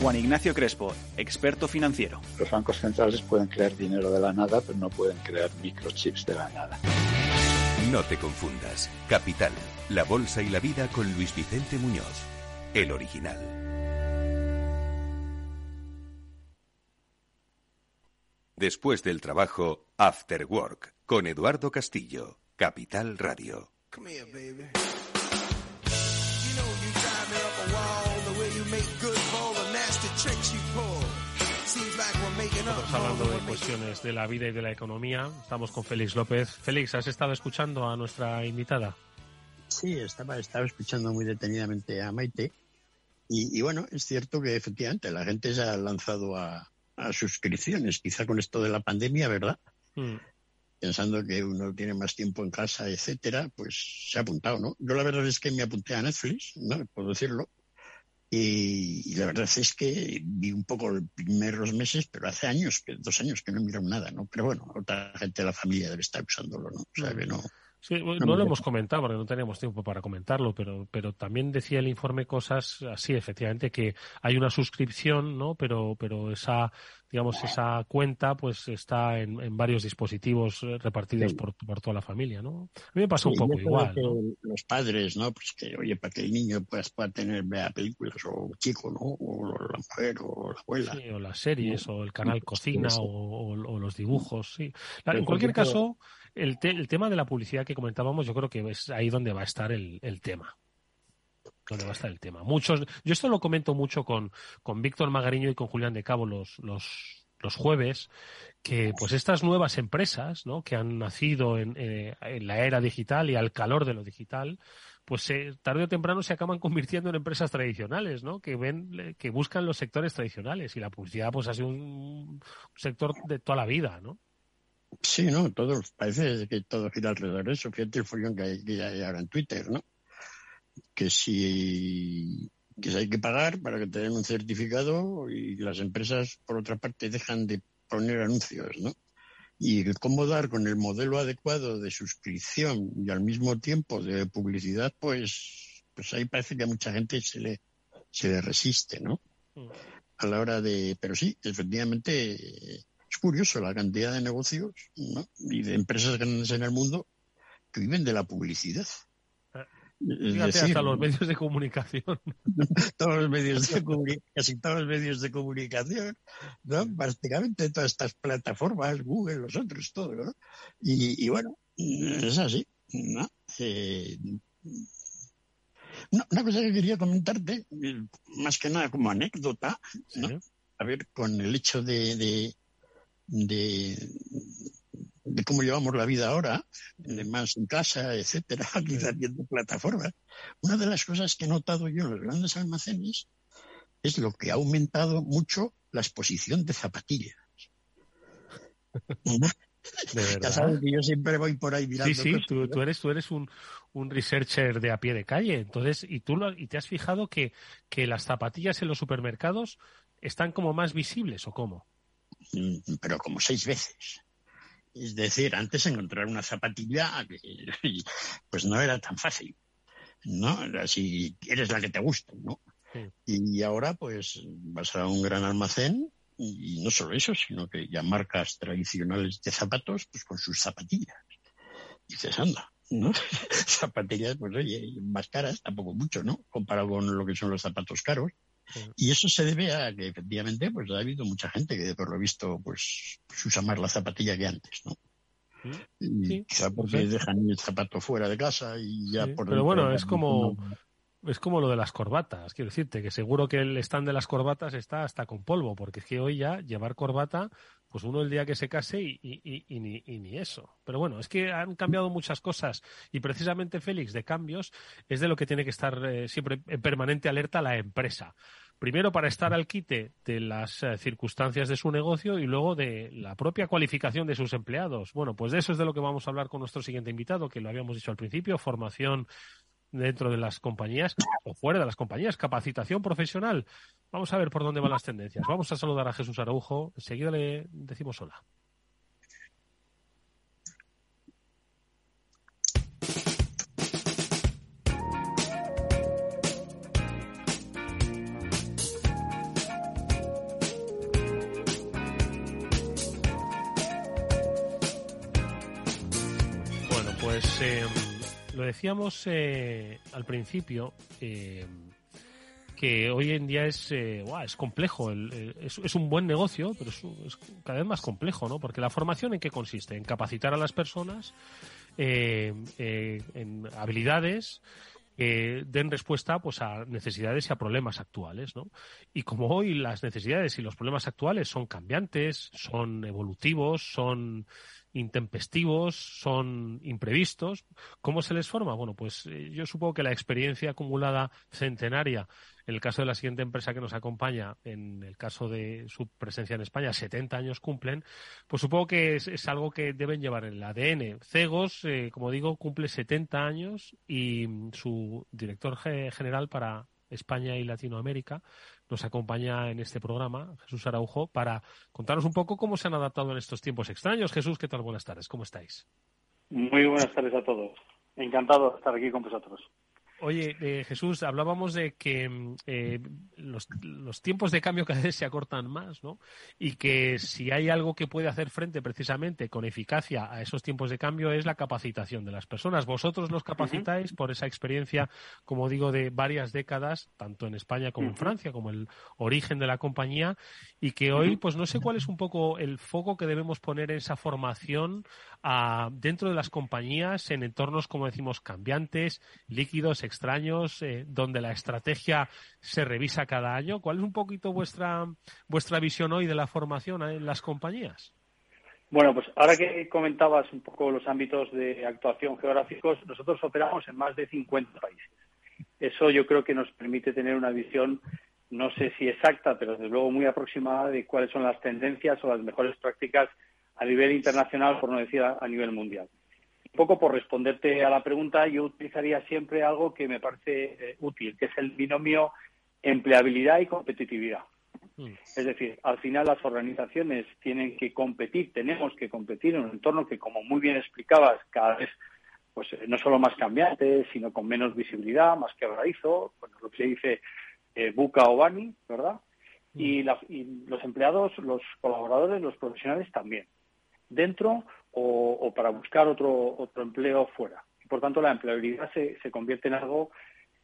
Juan Ignacio Crespo, experto financiero. Los bancos centrales pueden crear dinero de la nada, pero no pueden crear microchips de la nada. No te confundas. Capital, La Bolsa y la Vida con Luis Vicente Muñoz, el original. Después del trabajo, After Work, con Eduardo Castillo, Capital Radio. Estamos hablando de cuestiones de la vida y de la economía. Estamos con Félix López. Félix, ¿has estado escuchando a nuestra invitada? Sí, estaba, estaba escuchando muy detenidamente a Maite. Y, y bueno, es cierto que efectivamente la gente se ha lanzado a, a suscripciones, quizá con esto de la pandemia, ¿verdad? Hmm. Pensando que uno tiene más tiempo en casa, etcétera, pues se ha apuntado, ¿no? Yo la verdad es que me apunté a Netflix, ¿no? Puedo decirlo, Y, la verdad es que vi un poco los primeros meses, pero hace años, dos años que no he nada, ¿no? Pero bueno, otra gente de la familia debe estar usándolo, ¿no? O que no, Sí, no, lo hemos comentado porque no teníamos tiempo para comentarlo, pero, pero también decía el informe cosas así, efectivamente, que hay una suscripción, ¿no? Pero, pero esa, digamos, esa cuenta, pues está en, varios dispositivos eh, repartidos por, por, toda la familia, ¿no? A mí me pasa un poco igual. Los padres, ¿no? Pues que, oye, para que el niño pues, pueda tener, vea películas, o chico, ¿no? O la mujer, o la abuela. Sí, o las series, o el canal cocina, o, o, los dibujos, sí. En cualquier caso, el, tema de la publicidad que comentábamos, yo creo que es ahí donde va a estar el, tema. Donde va a estar el tema. Muchos, yo esto lo comento mucho con, con Víctor Magariño y con Julián de Cabo los, los, los jueves, que pues estas nuevas empresas, ¿no? que han nacido en, eh, la era digital y al calor de lo digital, pues eh, tarde o temprano se acaban convirtiendo en empresas tradicionales, ¿no? Que ven, que buscan los sectores tradicionales y la publicidad pues ha sido un sector de toda la vida, ¿no? Sí, ¿no? Todo, parece que todo gira alrededor de eso. Fíjate el follón que hay, ahora en Twitter, ¿no? Que si, que hay que pagar para que te den un certificado y las empresas, por otra parte, dejan de poner anuncios, ¿no? Y cómo dar con el modelo adecuado de suscripción y al mismo tiempo de publicidad, pues, pues ahí parece que a mucha gente se le, se le resiste, ¿no? Mm. A la hora de, pero sí, efectivamente, es curioso la cantidad de negocios y de empresas grandes en el mundo que viven de la publicidad. Fíjate, hasta los medios de comunicación. todos los medios de casi todos los medios de comunicación, ¿no? Prácticamente todas estas plataformas, Google, los otros, todo, ¿no? Y, bueno, es así, ¿no? Eh, una cosa que quería comentarte, más que nada como anécdota, ¿no? A ver, con el hecho de de, de cómo llevamos la vida ahora, de más en casa, etcétera, quizás viendo plataformas. Una de las cosas que he notado yo en los grandes almacenes es lo que ha aumentado mucho la exposición de zapatillas. Ya sabes que yo siempre voy por ahí mirando. Sí, sí, tú, tú, eres, tú eres un, un, researcher de a pie de calle. Entonces, y tú lo, y te has fijado que, que las zapatillas en los supermercados están como más visibles o cómo? Mm, pero como seis veces. Es decir, antes encontrar una zapatilla pues no era tan fácil, ¿no? Si eres la que te gusta, ¿no? Y ahora pues vas a un gran almacén y no solo eso, sino que ya marcas tradicionales de zapatos pues con sus zapatillas. Y dices, anda, ¿no? zapatillas, pues oye, más caras, tampoco mucho, ¿no? Comparado con lo que son los zapatos caros. Y eso se debe a que efectivamente pues ha habido mucha gente que por lo visto pues, usa más la zapatilla que antes, ¿no? quizá porque dejan el zapato fuera de casa y ya por Pero bueno, es como es como lo de las corbatas, quiero decirte que seguro que el stand de las corbatas está hasta con polvo, porque es que hoy ya llevar corbata, pues uno el día que se case y, ni, eso. Pero bueno, es que han cambiado muchas cosas y precisamente Félix de cambios es de lo que tiene que estar eh, siempre en permanente alerta la empresa. Primero para estar al quite de las eh, circunstancias de su negocio y luego de la propia cualificación de sus empleados. Bueno, pues de eso es de lo que vamos a hablar con nuestro siguiente invitado, que lo habíamos dicho al principio, formación dentro de las compañías o fuera de las compañías, capacitación profesional. Vamos a ver por dónde van las tendencias. Vamos a saludar a Jesús Araujo. Enseguida le decimos hola. Pues eh, lo decíamos eh, al principio, eh, que hoy en día es, eh, es complejo. es, un buen negocio, pero es, cada vez más complejo, ¿no? Porque la formación en qué consiste? En capacitar a las personas en habilidades que den respuesta pues a necesidades y a problemas actuales, ¿no? Y como hoy las necesidades y los problemas actuales son cambiantes, son evolutivos, son intempestivos, son imprevistos. ¿Cómo se les forma? Bueno, pues eh, yo supongo que la experiencia acumulada centenaria, en el caso de la siguiente empresa que nos acompaña, en el caso de su presencia en España, 70 años cumplen, pues supongo que es, algo que deben llevar en el ADN. Cegos, eh, como digo, cumple 70 años y su director general para España y Latinoamérica, nos acompaña en este programa, Jesús Araujo, para contarnos un poco cómo se han adaptado en estos tiempos extraños. Jesús, ¿qué tal? Buenas tardes, ¿cómo estáis? Muy buenas tardes a todos. Encantado de estar aquí con vosotros. Oye, eh, Jesús, hablábamos de que mm, eh, los, tiempos de cambio cada vez se acortan más, ¿no? Y que si hay algo que puede hacer frente precisamente con eficacia a esos tiempos de cambio es la capacitación de las personas. Vosotros los capacitáis por esa experiencia, como digo, de varias décadas, tanto en España como en Francia, como el origen de la compañía, y que hoy, pues no sé cuál es un poco el foco que debemos poner en esa formación a, dentro de las compañías en entornos, como decimos, cambiantes, líquidos, extraños, eh, donde la estrategia se revisa cada año. ¿Cuál es un poquito vuestra, vuestra visión hoy de la formación en las compañías? Bueno, pues ahora que comentabas un poco los ámbitos de actuación geográficos, nosotros operamos en más de 50 países. Eso yo creo que nos permite tener una visión, no sé si exacta, pero desde luego muy aproximada de cuáles son las tendencias o las mejores prácticas a nivel internacional, por no decir a nivel mundial poco por responderte a la pregunta, yo utilizaría siempre algo que me parece eh, útil, que es el binomio empleabilidad y competitividad. Mm. Es decir, al final las organizaciones tienen que competir, tenemos que competir en un entorno que, como muy bien explicabas, cada vez pues eh, no solo más cambiante, sino con menos visibilidad, más quebradizo, bueno, lo que se dice eh, buca o bani, ¿verdad? Mm. Y, y los empleados, los colaboradores, los profesionales también. Dentro o, para buscar otro, otro empleo fuera. Por tanto, la empleabilidad se, se convierte en algo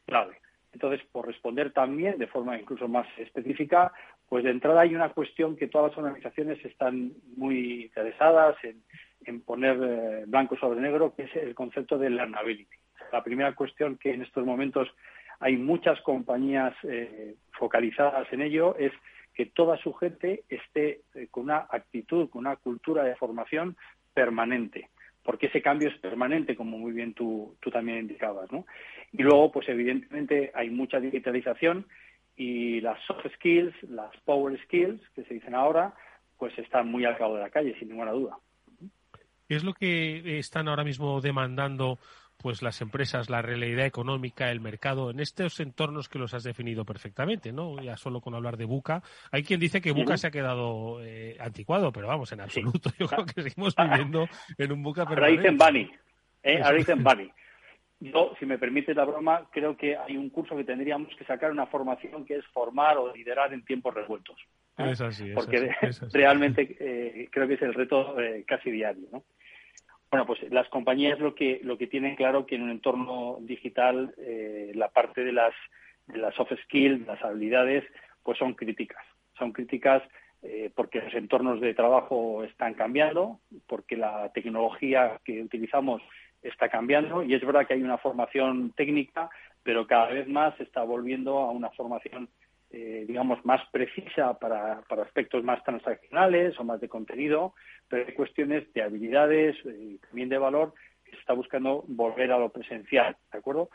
clave. Entonces, por responder también de forma incluso más específica, pues de entrada hay una cuestión que todas las organizaciones están muy interesadas en, en poner eh, blanco sobre negro, que es el concepto de learnability. La primera cuestión que en estos momentos hay muchas compañías eh, focalizadas en ello es que toda su gente esté eh, con una actitud, con una cultura de formación permanente, porque ese cambio es permanente, como muy bien tú, tú también indicabas, ¿no? Y luego, pues evidentemente hay mucha digitalización y las soft skills, las power skills, que se dicen ahora, pues están muy al cabo de la calle, sin ninguna duda. ¿Qué es lo que están ahora mismo demandando pues las empresas, la realidad económica, el mercado, en estos entornos que los has definido perfectamente, ¿no? Ya solo con hablar de Buca. Hay quien dice que Buca se ha quedado eh, anticuado, pero vamos, en absoluto. Yo creo que seguimos viviendo en un Buca Ahora dicen Bunny, ¿eh? Ahora dicen Bunny. Yo, si me permite la broma, creo que hay un curso que tendríamos que sacar una formación que es formar o liderar en tiempos revueltos. ¿eh? Es así, es Porque así, realmente eh, creo que es el reto eh, casi diario, ¿no? Bueno, pues las compañías lo que lo que tienen claro que en un entorno digital eh, la parte de las de las soft skills, las habilidades, pues son críticas. Son críticas eh, porque los entornos de trabajo están cambiando, porque la tecnología que utilizamos está cambiando y es verdad que hay una formación técnica, pero cada vez más se está volviendo a una formación eh, digamos, más precisa para, para, aspectos más transaccionales o más de contenido, pero hay cuestiones de habilidades y también de valor que se está buscando volver a lo presencial, ¿de acuerdo?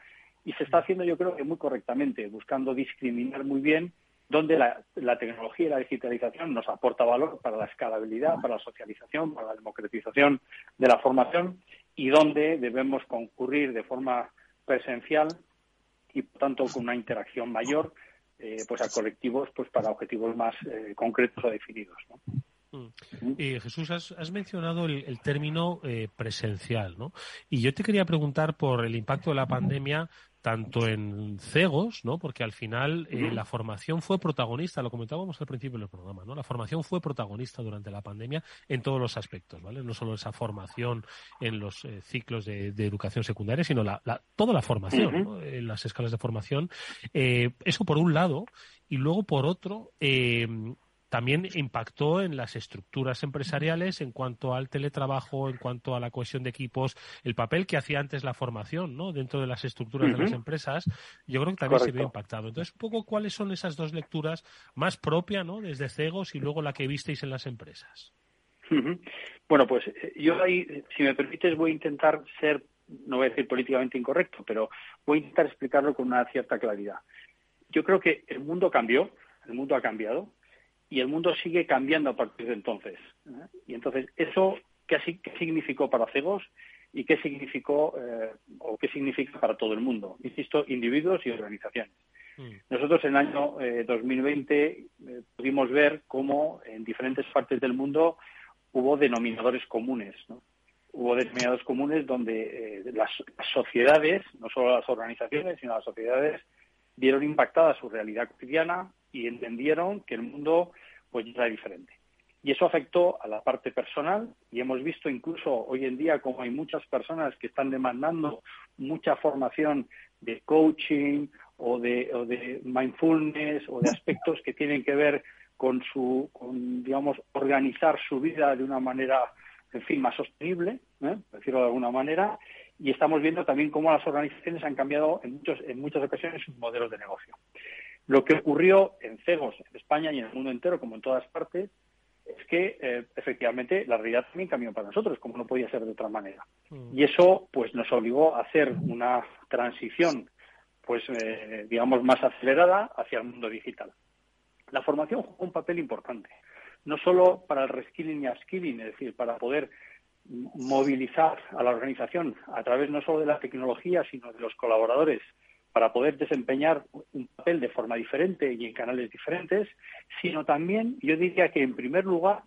Y se está haciendo, yo creo que muy correctamente, buscando discriminar muy bien dónde la, la tecnología y la digitalización nos aporta valor para la escalabilidad, para la socialización, para la democratización de la formación y dónde debemos concurrir de forma presencial y, por tanto, con una interacción mayor eh, pues a colectivos pues para objetivos más eh, concretos o definidos. ¿no? Mm. Eh, Jesús, has, mencionado el, término presencial, ¿no? Y yo te quería preguntar por el impacto de la pandemia tanto en CEGOS, ¿no? Porque al final eh, la formación fue protagonista, lo comentábamos al principio del programa, ¿no? La formación fue protagonista durante la pandemia en todos los aspectos, ¿vale? No solo esa formación en los eh, ciclos de, educación secundaria, sino la, toda la formación, En las escalas de formación. Eh, eso por un lado. Y luego, por otro, también impactó en las estructuras empresariales en cuanto al teletrabajo, en cuanto a la cohesión de equipos, el papel que hacía antes la formación, ¿no? Dentro de las estructuras de las empresas, yo creo que también se vio impactado. Entonces, poco cuáles son esas dos lecturas más propias, ¿no? Desde CEGOS y luego la que visteis en las empresas. Bueno, pues eh, yo ahí, si me permites, voy a intentar ser, no voy a decir políticamente incorrecto, pero voy a intentar explicarlo con una cierta claridad. Yo creo que el mundo cambió, el mundo ha cambiado, y el mundo sigue cambiando a partir de entonces. ¿eh? Y entonces, ¿eso qué, qué, significó para Cegos y qué significó eh, o qué significa para todo el mundo? Insisto, individuos y organizaciones. Mm. Nosotros en el año 2020 eh, pudimos ver cómo en diferentes partes del mundo hubo denominadores comunes. Hubo denominadores comunes donde las, sociedades, no solo las organizaciones, sino las sociedades, vieron impactada su realidad cotidiana y entendieron que el mundo pues era diferente. Y eso afectó a la parte personal y hemos visto incluso hoy en día como hay muchas personas que están demandando mucha formación de coaching o de, o de mindfulness o de aspectos que tienen que ver con su, con, digamos, organizar su vida de una manera, en fin, más sostenible, ¿eh? decirlo de alguna manera, y estamos viendo también cómo las organizaciones han cambiado en, muchos, en muchas ocasiones sus modelos de negocio. Lo que ocurrió en CEGOS, en España y en el mundo entero, como en todas partes, es que eh, efectivamente la realidad también cambió para nosotros, como no podía ser de otra manera. Mm. Y eso pues nos obligó a hacer una transición pues eh, digamos más acelerada hacia el mundo digital. La formación juega un papel importante, no solo para el reskilling y upskilling, es decir, para poder movilizar a la organización a través no solo de la tecnología, sino de los colaboradores para poder desempeñar un papel de forma diferente y en canales diferentes, sino también, yo diría que en primer lugar,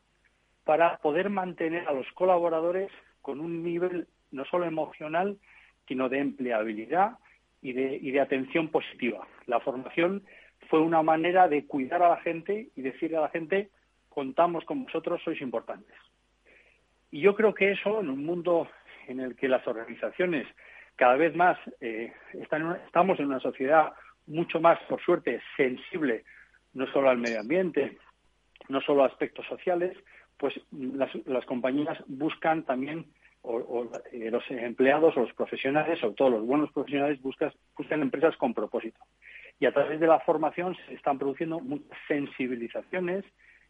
para poder mantener a los colaboradores con un nivel no solo emocional, sino de empleabilidad y de, y de atención positiva. La formación fue una manera de cuidar a la gente y decirle a la gente, contamos con vosotros, sois importantes. Y yo creo que eso, en un mundo en el que las organizaciones cada vez más eh, estamos en una sociedad mucho más, por suerte, sensible no solo al medio ambiente, no solo a aspectos sociales, pues las, compañías buscan también, o, eh, los empleados o los profesionales, sobre todo los buenos profesionales, buscan, buscan empresas con propósito. Y a través de la formación se están produciendo muchas sensibilizaciones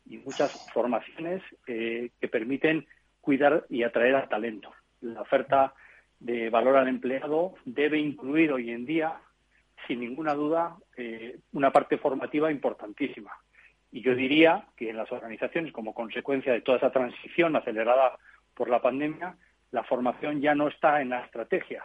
y muchas formaciones eh, que permiten cuidar y atraer al talento. La oferta de valor al empleado debe incluir hoy en día, sin ninguna duda, eh, una parte formativa importantísima. Y yo diría que en las organizaciones, como consecuencia de toda esa transición acelerada por la pandemia, la formación ya no está en la estrategia.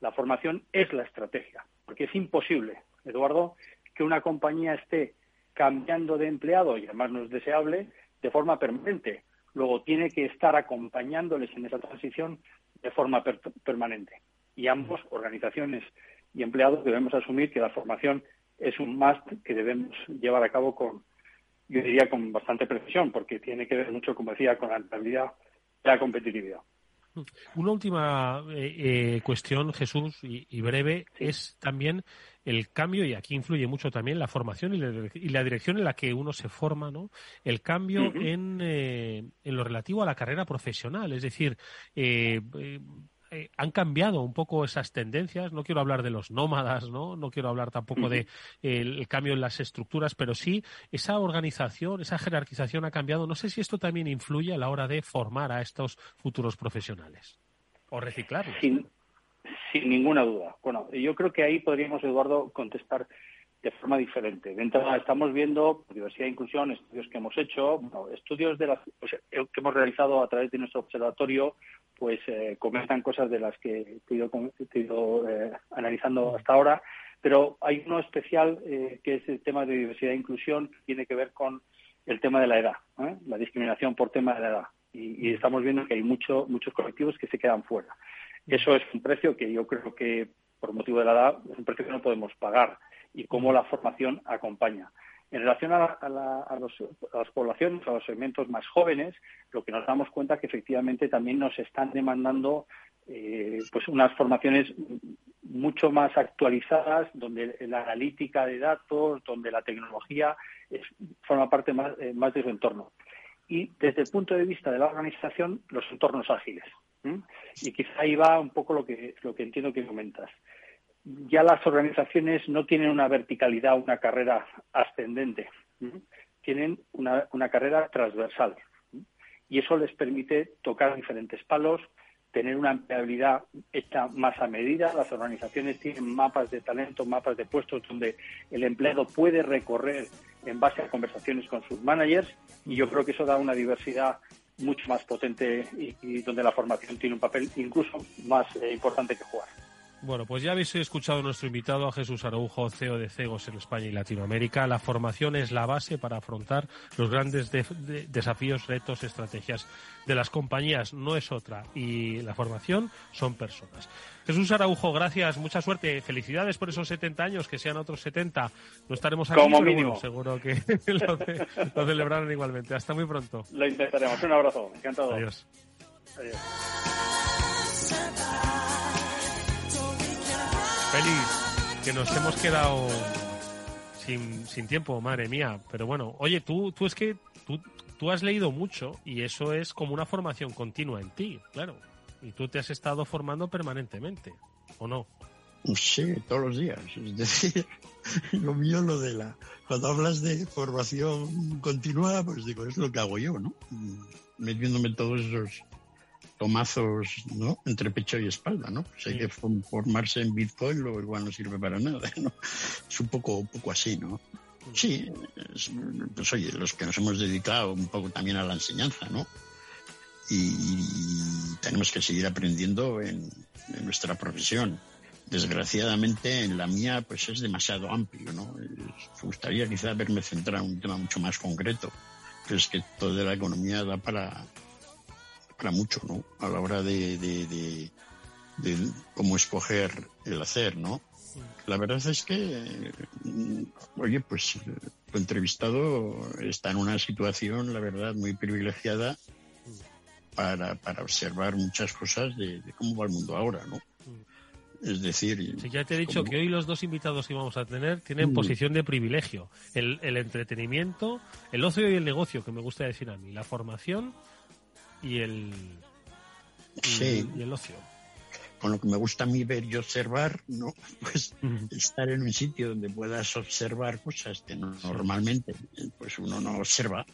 La formación es la estrategia, porque es imposible, Eduardo, que una compañía esté cambiando de empleado, y además no es deseable, de forma permanente. Luego tiene que estar acompañándoles en esa transición de forma permanente. Y ambos, organizaciones y empleados, debemos asumir que la formación es un must que debemos llevar a cabo con, yo diría, con bastante precisión, porque tiene que ver mucho, como decía, con la rentabilidad y la competitividad. Una última eh, eh, cuestión, Jesús, y, breve, es también el cambio, y aquí influye mucho también la formación y la, dirección en la que uno se forma, ¿no? El cambio en, eh, en, lo relativo a la carrera profesional, es decir, eh, han cambiado un poco esas tendencias. No quiero hablar de los nómadas, no, no quiero hablar tampoco de el, cambio en las estructuras, pero sí esa organización, esa jerarquización ha cambiado. No sé si esto también influye a la hora de formar a estos futuros profesionales o reciclarlos. Sin, sin ninguna duda. Bueno, yo creo que ahí podríamos, Eduardo, contestar de forma diferente. De entrada, estamos viendo diversidad e inclusión, estudios que hemos hecho, estudios de las, eh, que hemos realizado a través de nuestro observatorio, pues eh, comentan cosas de las que he ido, eh, analizando hasta ahora, pero hay uno especial que es el tema de diversidad e inclusión, que tiene que ver con el tema de la edad, la discriminación por tema de la edad. Y, y, estamos viendo que hay mucho, muchos colectivos que se quedan fuera. Eso es un precio que yo creo que, por motivo de la edad, es un precio que no podemos pagar y cómo la formación acompaña. En relación a, las poblaciones, a los segmentos más jóvenes, lo que nos damos cuenta es que efectivamente también nos están demandando eh, pues unas formaciones mucho más actualizadas, donde la analítica de datos, donde la tecnología forma parte más, eh, de su entorno. Y desde el punto de vista de la organización, los entornos ágiles. Y quizá ahí va un poco lo que, lo que entiendo que comentas ya las organizaciones no tienen una verticalidad, una carrera ascendente, tienen una, carrera transversal. Y eso les permite tocar diferentes palos, tener una empleabilidad hecha más a medida. Las organizaciones tienen mapas de talento, mapas de puestos donde el empleado puede recorrer en base a conversaciones con sus managers y yo creo que eso da una diversidad mucho más potente y, donde la formación tiene un papel incluso más eh, importante que jugar. Bueno, pues ya habéis escuchado a nuestro invitado, a Jesús Araujo, CEO de Cegos en España y Latinoamérica. La formación es la base para afrontar los grandes desafíos, retos, estrategias de las compañías. No es otra. Y la formación son personas. Jesús Araujo, gracias, mucha suerte. Felicidades por esos 70 años, que sean otros 70. No estaremos aquí, Como mínimo. seguro que lo, lo celebrarán igualmente. Hasta muy pronto. Lo intentaremos. Un abrazo. Encantado. Adiós. Adiós. Feliz, que nos hemos quedado sin, sin tiempo, madre mía. Pero bueno, oye, tú, tú es que tú, tú has leído mucho y eso es como una formación continua en ti, claro. Y tú te has estado formando permanentemente, ¿o no? Sí, todos los días. Es decir, lo mío, lo de la. Cuando hablas de formación continua, pues digo, es lo que hago yo, ¿no? Metiéndome todos esos tomazos, ¿no? Entre pecho y espalda, ¿no? Pues hay que formarse en Bitcoin, luego igual no sirve para nada, ¿no? Es un poco, un poco así, ¿no? Sí, es, pues oye, los que nos hemos dedicado un poco también a la enseñanza, ¿no? Y, tenemos que seguir aprendiendo en, en, nuestra profesión. Desgraciadamente en la mía pues es demasiado amplio, ¿no? Me gustaría quizá haberme centrado en un tema mucho más concreto, pero es que toda la economía da para, para mucho, ¿no? A la hora de, de, de, de cómo escoger el hacer, ¿no? La verdad es que, oye, pues tu entrevistado está en una situación, la verdad, muy privilegiada para, para observar muchas cosas de, de, cómo va el mundo ahora, ¿no? Es decir... Sí, ya te he dicho que hoy los dos invitados que vamos a tener tienen mm. posición de privilegio. El, el entretenimiento, el ocio y el negocio, que me gusta decir a mí. La formación y el, y, sí. y el ocio con lo que me gusta a mí ver y observar, ¿no? Pues uh -huh. estar en un sitio donde puedas observar cosas que no, normalmente pues uno no observa,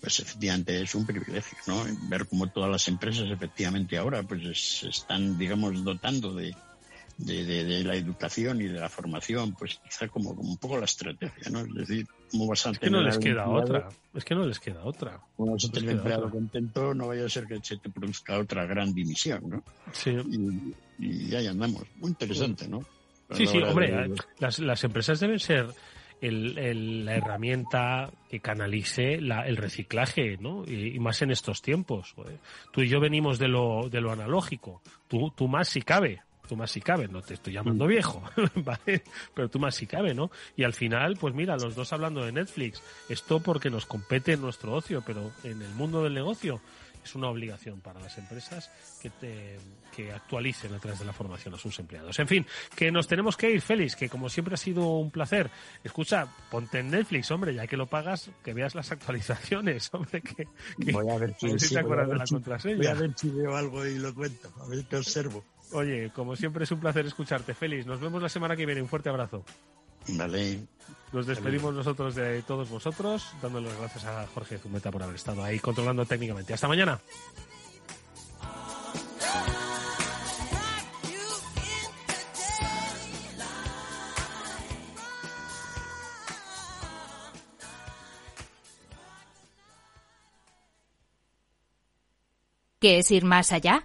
pues efectivamente es un privilegio, ¿no? Ver cómo todas las empresas efectivamente ahora pues se están, digamos, dotando de, de, de, de, la educación y de la formación, pues quizá como, como un poco la estrategia, ¿no? Es decir, ¿cómo vas a es que no les queda otra, es que no les queda otra. Como a tener empleado otra. contento, no vaya a ser que se te produzca otra gran dimisión, ¿no? Sí. Y, y ahí andamos. Muy interesante, ¿no? Sí, sí, hombre, de... las, las empresas deben ser el, el, la herramienta que canalice la, el reciclaje, ¿no? Y, y, más en estos tiempos. Tú y yo venimos de lo, de lo analógico. Tú, tú más si cabe, tú más si cabe, no te estoy llamando viejo, ¿vale? Pero tú más si cabe, ¿no? Y al final, pues mira, los dos hablando de Netflix, esto porque nos compete en nuestro ocio, pero en el mundo del negocio es una obligación para las empresas que, te, que actualicen a través de la formación a sus empleados. En fin, que nos tenemos que ir, Félix, que como siempre ha sido un placer. Escucha, ponte en Netflix, hombre, ya que lo pagas, que veas las actualizaciones, hombre, que, que voy a ver si, sí, te acuerdas de la si, contraseña. Voy a ver si veo algo y lo cuento, a ver qué observo. Oye, como siempre es un placer escucharte, Félix. Nos vemos la semana que viene. Un fuerte abrazo. Vale. Nos despedimos nosotros de todos vosotros, dándole las gracias a Jorge Zumeta por haber estado ahí controlando técnicamente. Hasta mañana. ¿Qué es ir más allá?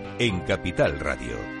en Capital Radio.